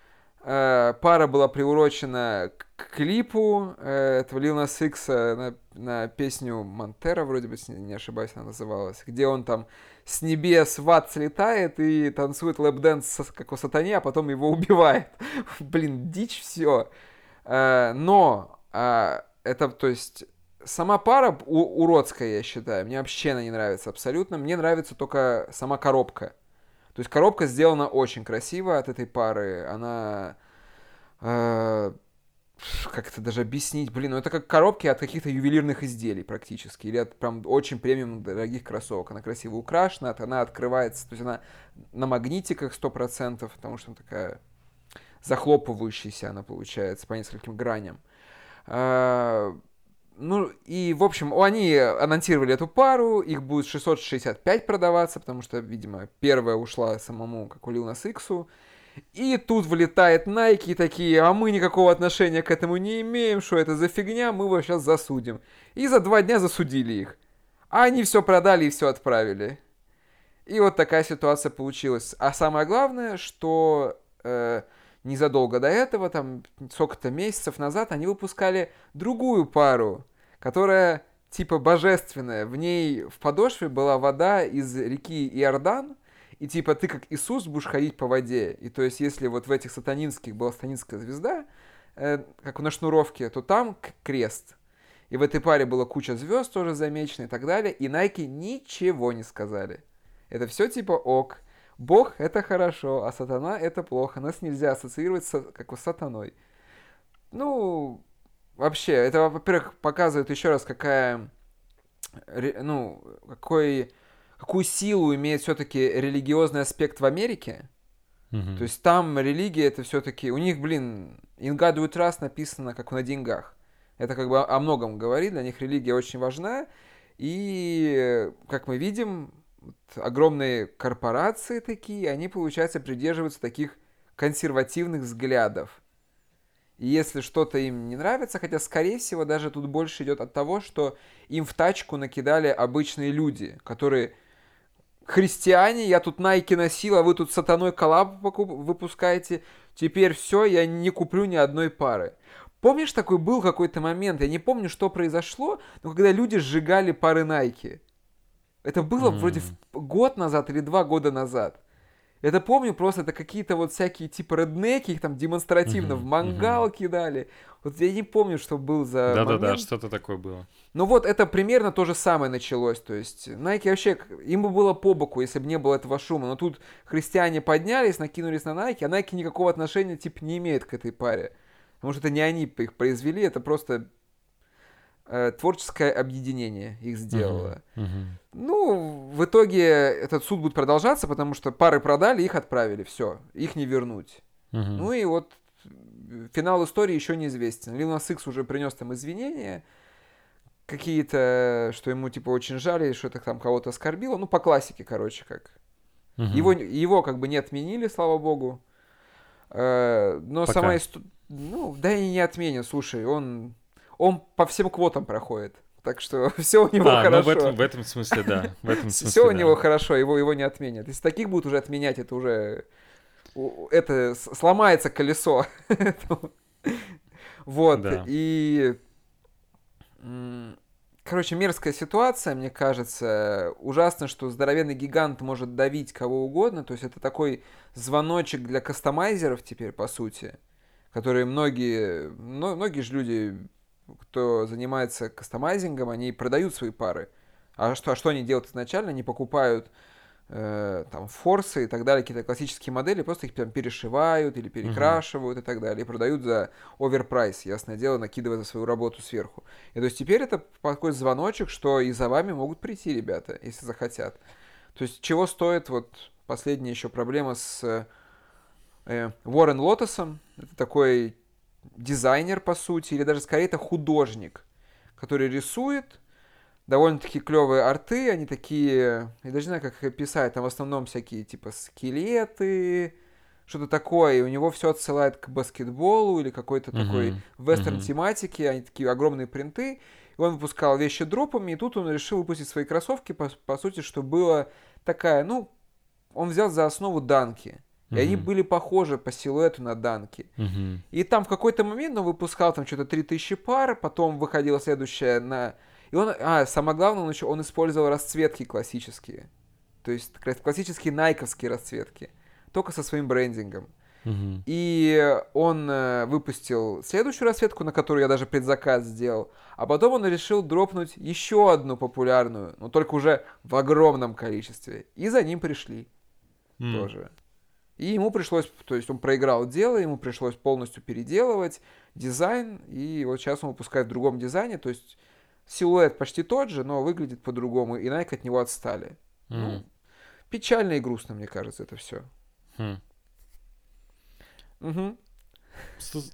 пара была приурочена к клипу э, этого Lil Nas X на, на песню Montero, вроде бы, не ошибаюсь, она называлась, где он там с небес в ад слетает и танцует lap dance как у сатане, а потом его убивает. Блин, дичь все. Э, но э, это, то есть, сама пара уродская, я считаю. Мне вообще она не нравится абсолютно. Мне нравится только сама коробка. То есть коробка сделана очень красиво от этой пары. Она э, как это даже объяснить, блин, ну это как коробки от каких-то ювелирных изделий практически, или от прям очень премиум дорогих кроссовок. Она красиво украшена, она открывается, то есть она на магнитиках 100%, потому что она такая захлопывающаяся она получается по нескольким граням. Ну и, в общем, они анонсировали эту пару, их будет 665 продаваться, потому что, видимо, первая ушла самому, как у Lil Nas X, и тут вылетает Nike и такие, а мы никакого отношения к этому не имеем, что это за фигня, мы его сейчас засудим. И за два дня засудили их. А они все продали и все отправили. И вот такая ситуация получилась. А самое главное, что э, незадолго до этого, там сколько-то месяцев назад, они выпускали другую пару, которая типа божественная. В ней в подошве была вода из реки Иордан, и типа ты как Иисус будешь ходить по воде. И то есть если вот в этих сатанинских была сатанинская звезда, э, как на шнуровке, то там крест. И в этой паре была куча звезд тоже замечено и так далее. И Nike ничего не сказали. Это все типа ок. Бог — это хорошо, а сатана — это плохо. Нас нельзя ассоциировать с, как с сатаной. Ну, вообще, это, во-первых, показывает еще раз, какая, ну, какой какую силу имеет все-таки религиозный аспект в Америке. Мгм. То есть там религия это все-таки... У них, блин, we trust написано как на деньгах. Это как бы о многом говорит, для них религия очень важна. И, как мы видим, огромные корпорации такие, они, получается, придерживаются таких консервативных взглядов. И если что-то им не нравится, хотя, скорее всего, даже тут больше идет от того, что им в тачку накидали обычные люди, которые христиане, я тут Nike носил, а вы тут сатаной коллаб выпускаете, теперь все, я не куплю ни одной пары. Помнишь, такой был какой-то момент, я не помню, что произошло, но когда люди сжигали пары Nike. Это было М. вроде год назад или два года назад. Это помню просто, это какие-то вот всякие типа реднеки, их там демонстративно Мгм, в мангал кидали. Вот я не помню, что был за Да-да-да, что-то такое было. Ну вот это примерно то же самое началось. То есть Nike вообще, им бы было по боку, если бы не было этого шума. Но тут христиане поднялись, накинулись на Nike, а Nike никакого отношения типа не имеет к этой паре. Потому что это не они их произвели, это просто творческое объединение их сделало. Мгм. Ну, в итоге этот суд будет продолжаться, потому что пары продали, их отправили, все, их не вернуть. Мгм. Ну и вот э, финал истории еще неизвестен. Lil Nas X уже принес там извинения какие-то, что ему типа очень жаль, что это там кого-то оскорбило. Ну, по классике, короче, как. Мгм. Его, его как бы не отменили, слава богу. Э, но Пока. сама история... Ну, да и не отменят, слушай, он, он по всем квотам проходит. Так что все у него А, ну хорошо. в этом, в этом смысле, да. В этом смысле, Все у да. него хорошо, его, его не отменят. Если таких будут уже отменять, это уже... у- Это сломается колесо. Вот. Да. И... Короче, мерзкая ситуация, мне кажется. Ужасно, что здоровенный гигант может давить кого угодно. То есть это такой звоночек для кастомайзеров теперь, по сути. Которые многие... мно- Многие же люди, кто занимается кастомайзингом, они продают свои пары. А что, а что они делают изначально? Они покупают э, там форсы и так далее, какие-то классические модели, просто их прям перешивают или перекрашивают и так далее, и продают за оверпрайс, ясное дело, накидывая за свою работу сверху. И то есть теперь это такой звоночек, что и за вами могут прийти ребята, если захотят. То есть чего стоит вот последняя еще проблема с э, Уоррен Лотосом, это такой дизайнер, по сути, или даже скорее это художник, который рисует довольно-таки клевые арты, они такие, я даже не знаю, как их описать, там в основном всякие типа скелеты, что-то такое, и у него все отсылает к баскетболу или какой-то такой Мгм. вестерн Мгм. тематике, они такие огромные принты, и он выпускал вещи дропами, и тут он решил выпустить свои кроссовки, по, по сути, что было такая, ну, он взял за основу данки, и они Мгм. были похожи по силуэту на данки. Мгм. И там в какой-то момент он выпускал там что-то 3000 пар, потом выходила следующая на... И он, а, самое главное, он, еще, он использовал расцветки классические. То есть классические найковские расцветки. Только со своим брендингом. Мгм. И он э, выпустил следующую расцветку, на которую я даже предзаказ сделал. А потом он решил дропнуть еще одну популярную, но только уже в огромном количестве. И за ним пришли М. тоже. И ему пришлось, то есть он проиграл дело, ему пришлось полностью переделывать дизайн, и вот сейчас он выпускает в другом дизайне, то есть силуэт почти тот же, но выглядит по-другому, и Nike от него отстали. Ну, М. печально и грустно, мне кажется, это все. Хм. Угу.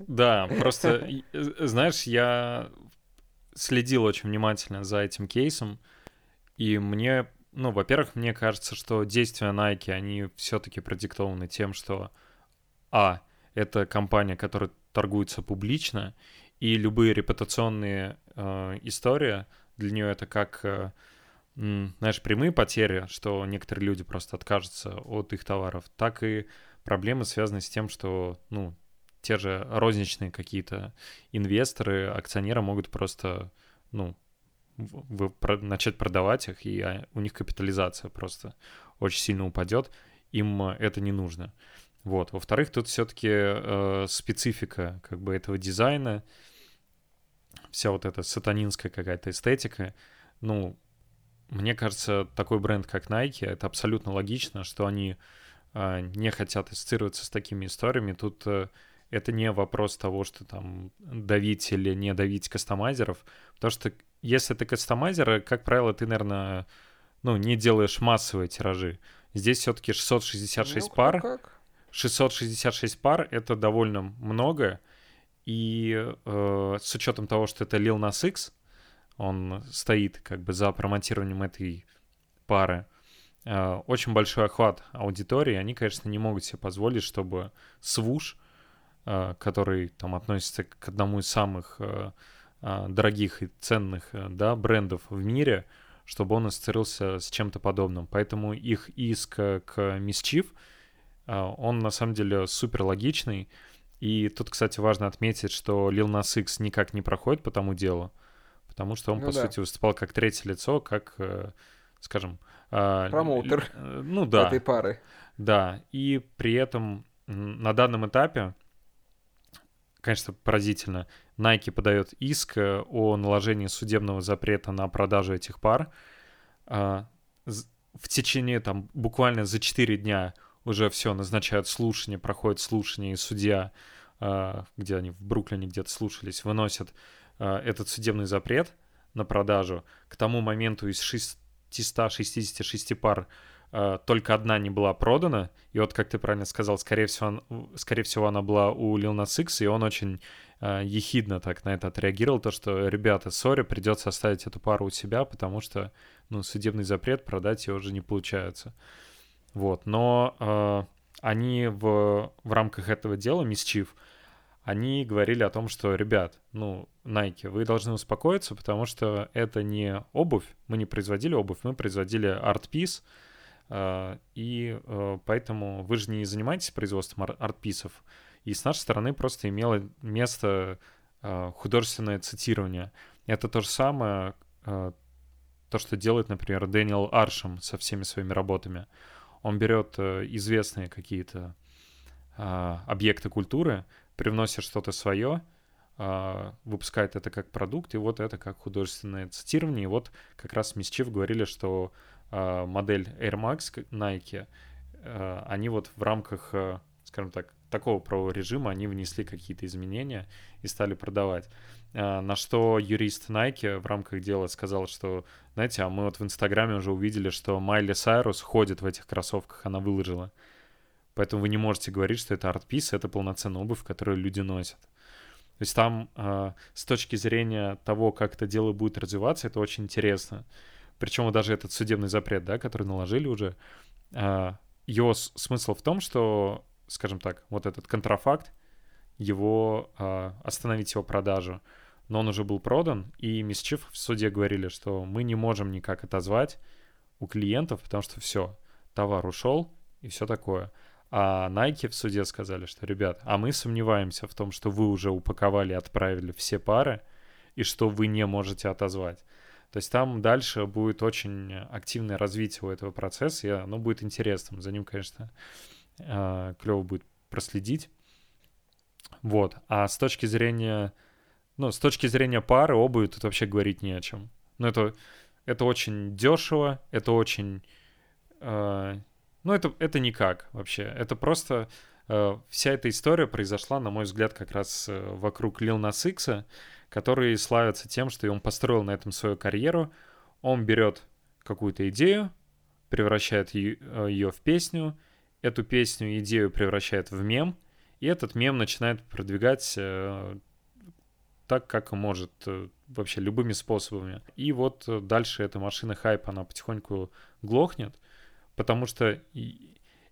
Да, просто, э, знаешь, я следил очень внимательно за этим кейсом, и мне, ну, во-первых, мне кажется, что действия Nike, они все-таки продиктованы тем, что, а, это компания, которая торгуется публично, и любые репутационные э, истории для нее это как, э, знаешь, прямые потери, что некоторые люди просто откажутся от их товаров, так и проблемы связаны с тем, что, ну, те же розничные какие-то инвесторы, акционеры могут просто, ну, начать продавать их, и а, у них капитализация просто очень сильно упадет, им э, это не нужно. Вот. Во-вторых, тут все-таки специфика как бы этого дизайна, вся вот эта сатанинская какая-то эстетика, ну, мне кажется, такой бренд, как Nike, это абсолютно логично, что они а, не хотят ассоциироваться с такими историями. Тут э, это не вопрос того, что там давить или не давить кастомайзеров, потому что если ты кастомайзер, как правило, ты, наверное, ну, не делаешь массовые тиражи. Здесь все-таки 666 Ну, пар. как? 666 пар — это довольно много. И э, с учетом того, что это Lil Nas X, он стоит как бы за промотированием этой пары, э, очень большой охват аудитории, они, конечно, не могут себе позволить, чтобы свуш, э, который там относится к одному из самых э, э, дорогих и ценных э, да, брендов в мире, чтобы он ассоциировался с чем-то подобным. Поэтому их иск э, к Mischief, э, он на самом деле супер логичный. И тут, кстати, важно отметить, что Lil Nas X никак не проходит по тому делу, потому что он, Ну по да. сути, выступал как третье лицо, как, э, скажем... э, Промоутер. Ну да, Этой пары. да. И при этом на данном этапе, конечно, поразительно, Nike подает иск э, о наложении судебного запрета на продажу этих пар. А, В течение там буквально за 4 дня уже все назначают слушание, проходит слушание, и судья, а, где они в Бруклине где-то слушались, выносят а, этот судебный запрет на продажу. К тому моменту из 666 пар только одна не была продана. И вот, как ты правильно сказал, скорее всего, он- скорее всего она была у Lil Nas X, и он очень а, ехидно так на это отреагировал, то, что, ребята, сори, придется оставить эту пару у себя, потому что, ну, судебный запрет, продать ее уже не получается. Вот, но а, они в, в рамках этого дела, Mischief, они говорили о том, что, ребят, ну, Nike, вы должны успокоиться, потому что это не обувь, мы не производили обувь, мы производили арт-пис, и э, поэтому вы же не занимаетесь производством ар- арт-писов, и с нашей стороны просто имело место э, художественное цитирование. Это то же самое, э, то, что делает, например, Дэниел Аршем со всеми своими работами. Он берет э, известные какие-то объекты культуры, привносит что-то свое, выпускает это как продукт, и вот это как художественное цитирование. И вот как раз Mischief говорили, что модель Air Max Nike, э, они вот в рамках, э, скажем так, такого правового режима они внесли какие-то изменения и стали продавать. На что юрист Nike в рамках дела сказал, что, знаете, а мы вот в Инстаграме уже увидели, что Майли Сайрус ходит в этих кроссовках, она выложила. Поэтому вы не можете говорить, что это артпис, это полноценная обувь, которую люди носят. То есть там с точки зрения того, как это дело будет развиваться, это очень интересно. Причем даже этот судебный запрет, да, который наложили уже, э, его смысл в том, что, скажем так, вот этот контрафакт, его э, остановить его продажу, но он уже был продан, и Mischief в суде говорили, что мы не можем никак отозвать у клиентов, потому что все, товар ушел и все такое. А Nike в суде сказали, что, ребят, а мы сомневаемся в том, что вы уже упаковали и отправили все пары, и что вы не можете отозвать. То есть там дальше будет очень активное развитие у этого процесса, и оно будет интересным. За ним, конечно, клево будет проследить. Вот. А с точки зрения, ну, с точки зрения пары, обуви тут вообще говорить не о чем. Ну, это, это очень дешево, это очень... э, ну, это, это никак вообще. Это просто... э, вся эта история произошла, на мой взгляд, как раз э, вокруг Lil Nas X, который славится тем, что он построил на этом свою карьеру. Он берет какую-то идею, превращает ее в песню, эту песню идею превращает в мем, и этот мем начинает продвигать э, так, как может, э, вообще любыми способами. И вот э, дальше эта машина хайпа, она потихоньку глохнет, потому что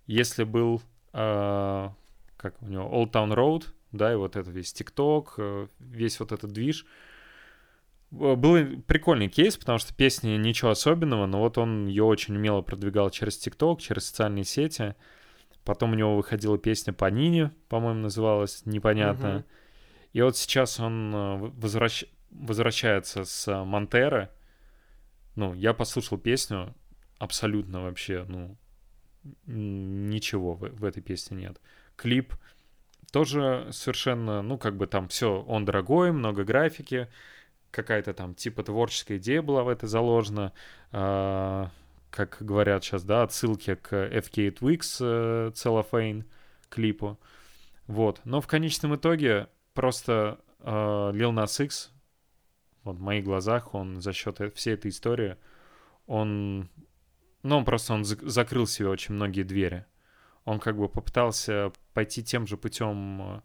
если был, э, как у него, Old Town Road, да, и вот это весь ТикТок, э, весь вот этот движ, э, был прикольный кейс, потому что песня ничего особенного, но вот он ее очень умело продвигал через ТикТок, через социальные сети. Потом у него выходила песня по Нине, по-моему, называлась, непонятно. Мгм. И вот сейчас он э, возвращ... возвращается с Монтера. Ну, я послушал песню, абсолютно вообще, ну, ничего в, в этой песне нет. Клип тоже совершенно, ну, как бы там все, он дорогой, много графики, какая-то там типа творческая идея была в это заложена. А, как говорят сейчас, да, отсылки к FK Twigs э, Cellophane клипу. Вот. Но в конечном итоге просто э, Lil Nas X, вот в моих глазах, он за счет э- всей этой истории, он Ну, он просто он закрыл себе очень многие двери. Он как бы попытался пойти тем же путем,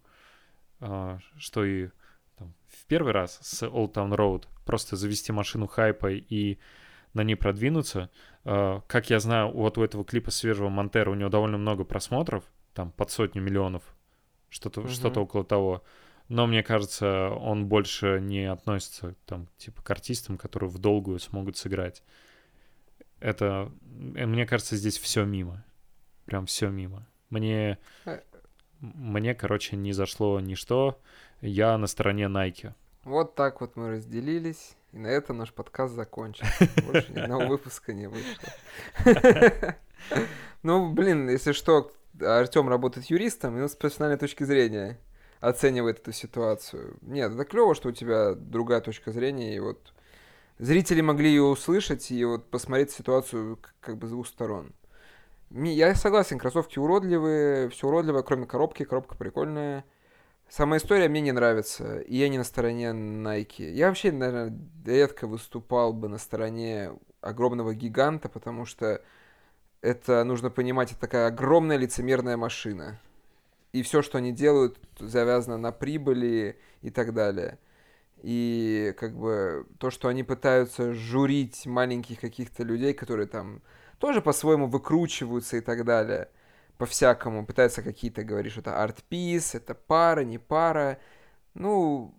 э, что и там, в первый раз с Old Town Road, просто завести машину хайпа и на ней продвинуться. Э, как я знаю, вот у этого клипа свежего Монтера у него довольно много просмотров, там под сотню миллионов, что-то mm-hmm. что около того. Но мне кажется, он больше не относится там типа к артистам, которые в долгую смогут сыграть. Это, э, мне кажется, здесь все мимо. Прям все мимо. Мне, э. мне, короче, не зашло ничто. Я на стороне Nike. Вот так вот мы разделились, и на этом наш подкаст закончен. Больше ни одного выпуска не вышло. Ну, блин, если что, Артем работает юристом, и с профессиональной точки зрения оценивает эту ситуацию. Нет, это клево, что у тебя другая точка зрения, и вот зрители могли ее услышать и вот посмотреть ситуацию как бы с двух сторон. Я согласен, кроссовки уродливые, все уродливое, кроме коробки, коробка прикольная. Сама история мне не нравится, и я не на стороне Nike. Я вообще, наверное, редко выступал бы на стороне огромного гиганта, потому что это, нужно понимать, это такая огромная лицемерная машина. И все, что они делают, завязано на прибыли и так далее. И как бы то, что они пытаются журить маленьких каких-то людей, которые там тоже по-своему выкручиваются и так далее – по-всякому, пытаются какие-то говорить, что это арт-пис, это пара, не пара. Ну,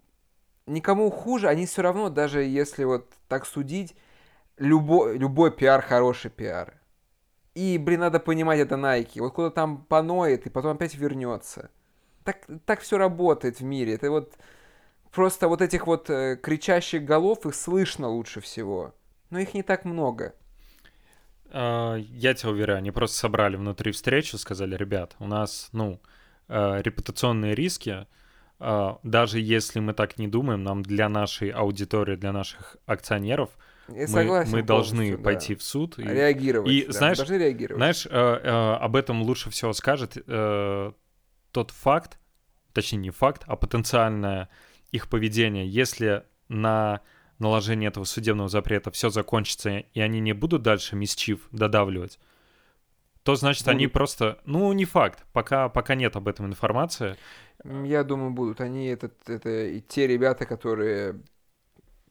никому хуже, они все равно, даже если вот так судить, любой, любой пиар хороший пиар. И, блин, надо понимать, это Nike. Вот куда там поноет, и потом опять вернется. Так, так все работает в мире. Это вот просто вот этих вот э, кричащих голов, их слышно лучше всего. Но их не так много. А, я тебя уверяю, они просто собрали внутри встречу, сказали, ребят, у нас, ну, э, репутационные риски, а, даже если мы так не думаем, нам для нашей аудитории, для наших акционеров, я мы, мы должны да. пойти в суд. И, реагировать. И да, знаешь, должны реагировать. знаешь, э, э, об этом лучше всего скажет э, тот факт, точнее не факт, а потенциальное их поведение, если на наложения этого судебного запрета все закончится, и они не будут дальше мисчив додавливать, то значит будут. они просто... Ну, не факт, пока, пока нет об этом информации. Я думаю, будут. Они это, это и те ребята, которые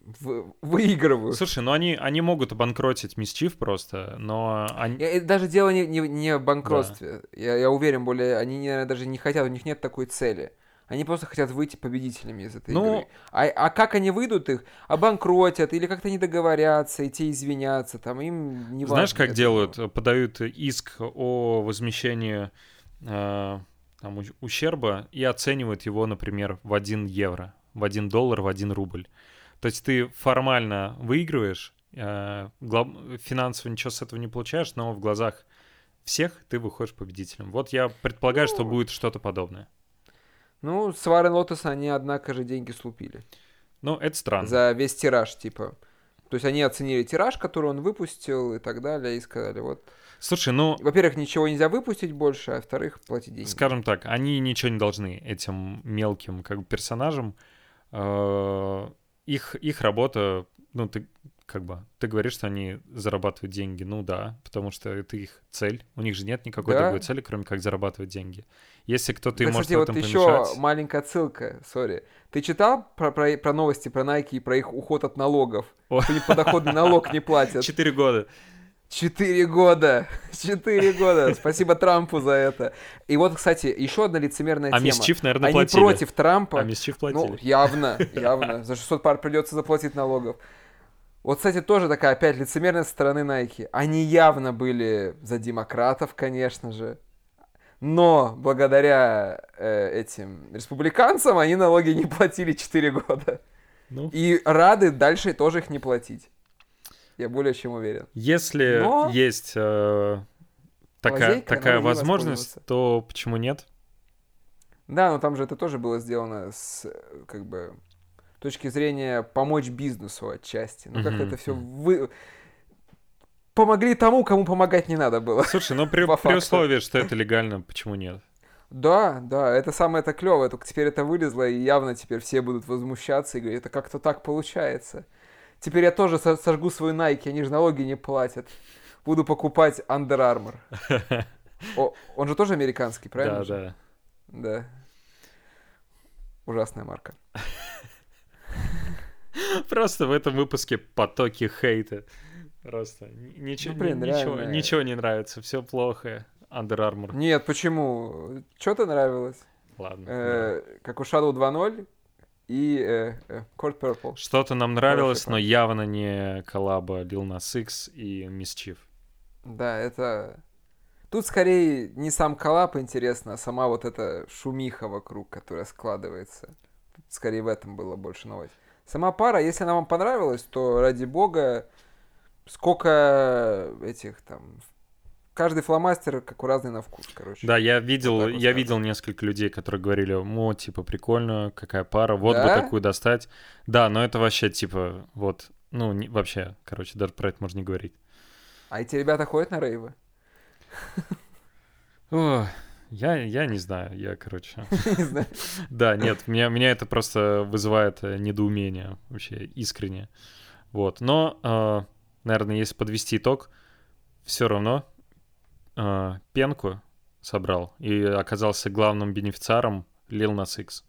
в, выигрывают. Слушай, ну они, они могут обанкротить Мисчив просто, но они... Я, даже дело не, не, не в банкротстве. Да. Я, я уверен, более они, наверное, даже не хотят, у них нет такой цели. Они просто хотят выйти победителями из этой ну... игры. А, а как они выйдут их? Обанкротят или как-то не договорятся, и те извинятся, там им не важно. Знаешь, как делают? Подают иск о возмещении э, там, ущерба и оценивают его, например, в 1 евро, в 1 доллар, в 1 рубль. То есть ты формально выигрываешь, э, финансово ничего с этого не получаешь, но в глазах всех ты выходишь победителем. Вот я предполагаю, ну... что будет что-то подобное. Ну, с Варен Лотос они, однако же, деньги слупили. Ну, это странно. За весь тираж, типа. То есть они оценили тираж, который он выпустил и так далее, и сказали, вот... Слушай, ну... Во-первых, ничего нельзя выпустить больше, а во-вторых, платить деньги. Скажем так, они ничего не должны этим мелким как бы персонажам. Э, их, их работа, ну, ты как бы, ты говоришь, что они зарабатывают деньги. Ну да, потому что это их цель. У них же нет никакой да. другой цели, кроме как зарабатывать деньги. Если кто-то им может кстати, в этом вот еще маленькая отсылка, сори. Ты читал про, про, про новости про Nike и про их уход от налогов? О. Что они подоходный налог не платят. Четыре года. Четыре года. Четыре года. Спасибо Трампу за это. И вот, кстати, еще одна лицемерная а тема. А Мисчиф, наверное, Они платили. против Трампа. А Мисчиф платили. Ну, явно, явно. За 600 пар придется заплатить налогов. Вот, кстати, тоже такая опять лицемерная со стороны Nike. Они явно были за демократов, конечно же. Но благодаря э, этим республиканцам они налоги не платили 4 года. Ну. И рады дальше тоже их не платить. Я более чем уверен. Если Но... есть э, такая, Лазейка, такая возможность, то почему нет? Да, но там же это тоже было сделано с как бы точки зрения помочь бизнесу отчасти. Ну, как-то это все вы помогли тому, кому помогать не надо было. Слушай, ну при, при условии, что это легально, почему нет? Да, да, это самое это клевое, только теперь это вылезло, и явно теперь все будут возмущаться и говорить, это как-то так получается. Теперь я тоже сожгу свою Nike, они же налоги не платят. буду покупать Under Armour. О, он же тоже американский, правильно? Да, да. Да. Ужасная марка. Просто в этом выпуске потоки хейта. Просто ничего, Ну, блин, ничего, реально. ничего не нравится, все плохо. Under Armour. Нет, почему? Что-то нравилось? Ладно. Э, Как у Shadow 2.0 и э, э, Cold Purple. да. Что-то нам нравилось, но явно не коллаба Lil Nas X и Mischief. Да, это... Тут скорее не сам коллап интересно, а сама вот эта шумиха вокруг, которая складывается. Тут скорее в этом было больше новость. Сама пара, если она вам понравилась, то ради бога, сколько этих там... Каждый фломастер как у разный на вкус, короче. Да, я видел, Вот я видел несколько людей, которые говорили, о, типа, прикольно, какая пара, вот бы Да? такую достать. Да, но это вообще, типа, вот, ну, не- вообще, короче, даже про это можно не говорить. А эти ребята ходят на рейвы? Я, я не знаю, я, короче... Да, нет, меня, меня это просто вызывает э, недоумение вообще искренне. Вот. Но, э, наверное, если подвести итог, все равно э, пенку собрал и оказался главным бенефициаром Lil Nas X.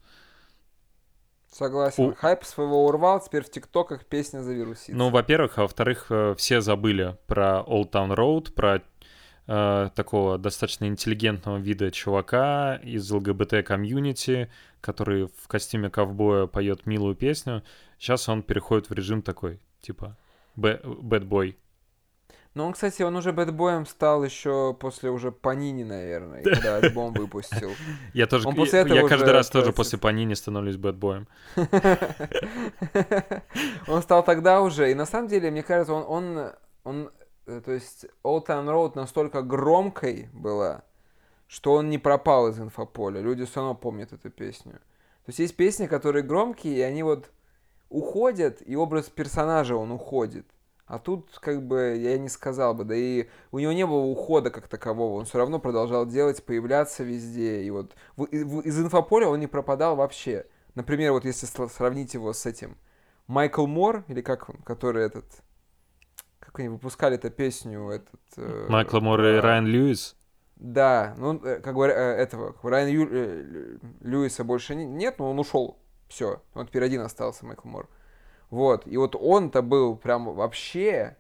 Согласен. У- Хайп своего урвал, теперь в ТикТоках песня завирусится. Ну, во-первых, а во-вторых, все забыли про Old Town Road, про э, такого достаточно интеллигентного вида чувака из ЛГБТ-комьюнити, который в костюме ковбоя поет милую песню. Сейчас он переходит в режим такой, типа, boy. Ну, он, кстати, он уже бэтбоем стал еще после уже Панини, наверное, когда альбом выпустил. Я тоже, Он после я, этого я уже каждый раз тоже после Панини становлюсь бэтбоем. Он стал тогда уже, и на самом деле, мне кажется, он, он, он, то есть, Old Town Road настолько громкой была, что он не пропал из инфополя. Люди все равно помнят эту песню. То есть есть песни, которые громкие, и они вот уходят, и образ персонажа он уходит. А тут, как бы, я не сказал бы, да и у него не было ухода как такового, он все равно продолжал делать, появляться везде, и вот из инфополя он не пропадал вообще. Например, вот если сравнить его с этим, Майкл Мор, или как он, который этот, как они выпускали эту песню, этот... э, Майкл Мор и про- Райан Льюис. Да, ну, э, как говоря, э, этого, Райана Ю- э, Лю- Льюиса больше не- нет, но он ушел, все, он теперь один остался, Майкл Мор. Вот, и вот он-то был прям вообще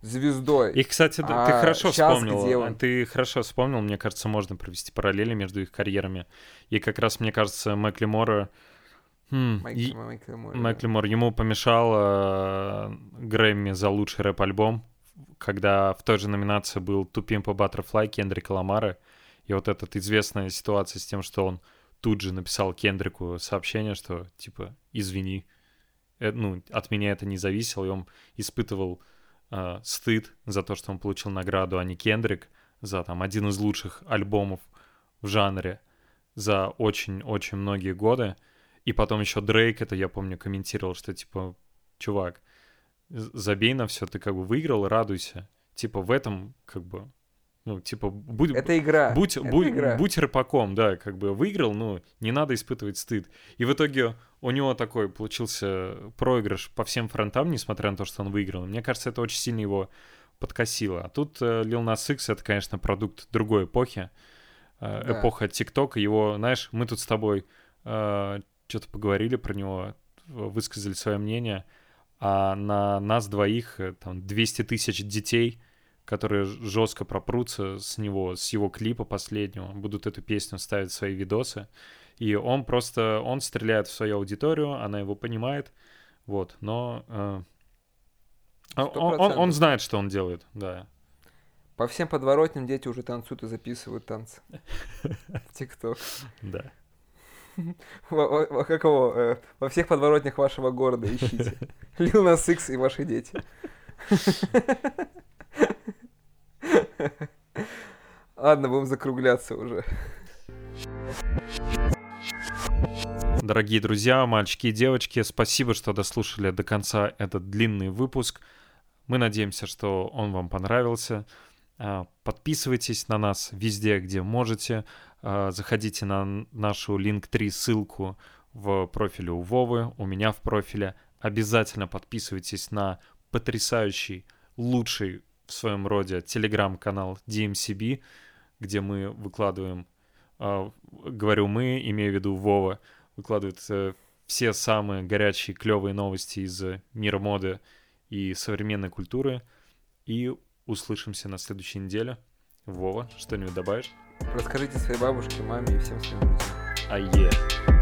звездой. Их, кстати, да, ты А хорошо щас вспомнил. он? Ты хорошо вспомнил. Мне кажется, можно провести параллели между их карьерами. И как раз, мне кажется, Мэкли Мора... хм, Майк- ему помешал э, Грэмми за лучший рэп-альбом, когда в той же номинации был «Тупим по Butterfly» Кендрика Ламара. И вот эта известная ситуация с тем, что он тут же написал Кендрику сообщение, что, типа, извини, э, ну, от меня это не зависело, и он испытывал э, стыд за то, что он получил награду, а не Кендрик, за там один из лучших альбомов в жанре за очень-очень многие годы. И потом еще Дрейк, это я помню, комментировал, что типа, чувак, забей на все, ты как бы выиграл, радуйся. Типа в этом как бы, ну, типа, будь, Это игра. будь, это будь, игра. будь рэпаком, да, как бы выиграл, ну, не надо испытывать стыд. И в итоге у него такой получился проигрыш по всем фронтам, несмотря на то, что он выиграл. Мне кажется, это очень сильно его подкосило. А тут э, Lil Nas X — это, конечно, продукт другой эпохи. Э, Да. Эпоха ТикТока. Его, знаешь, мы тут с тобой что-то поговорили про него, высказали свое мнение, а на нас двоих э, там 200 тысяч детей, которые жестко пропрутся с него, с его клипа последнего, будут эту песню ставить в свои видосы. И он просто, он стреляет в свою аудиторию, она его понимает, вот, но э, он, Сто он- он процентов. знает, что он делает, да. По всем подворотням дети уже танцуют и записывают танцы. В ТикТок. Да. Какого? э, Во всех подворотнях вашего города ищите. Лил Нас Икс и ваши дети. Ладно, будем закругляться уже. Дорогие друзья, мальчики и девочки, спасибо, что дослушали до конца этот длинный выпуск. Мы надеемся, что он вам понравился. А, Подписывайтесь на нас везде, где можете. А, Заходите на нашу Link3 ссылку в профиле у Вовы, у меня в профиле. Обязательно подписывайтесь на потрясающий, лучший в своем роде телеграм-канал DMCB, где мы выкладываем, э, говорю мы, имею в виду Вова, выкладывает э, все самые горячие, клевые новости из мира моды и современной культуры. И услышимся на следующей неделе. Вова, что-нибудь добавишь? Расскажите своей бабушке, маме и всем своим друзьям. А е.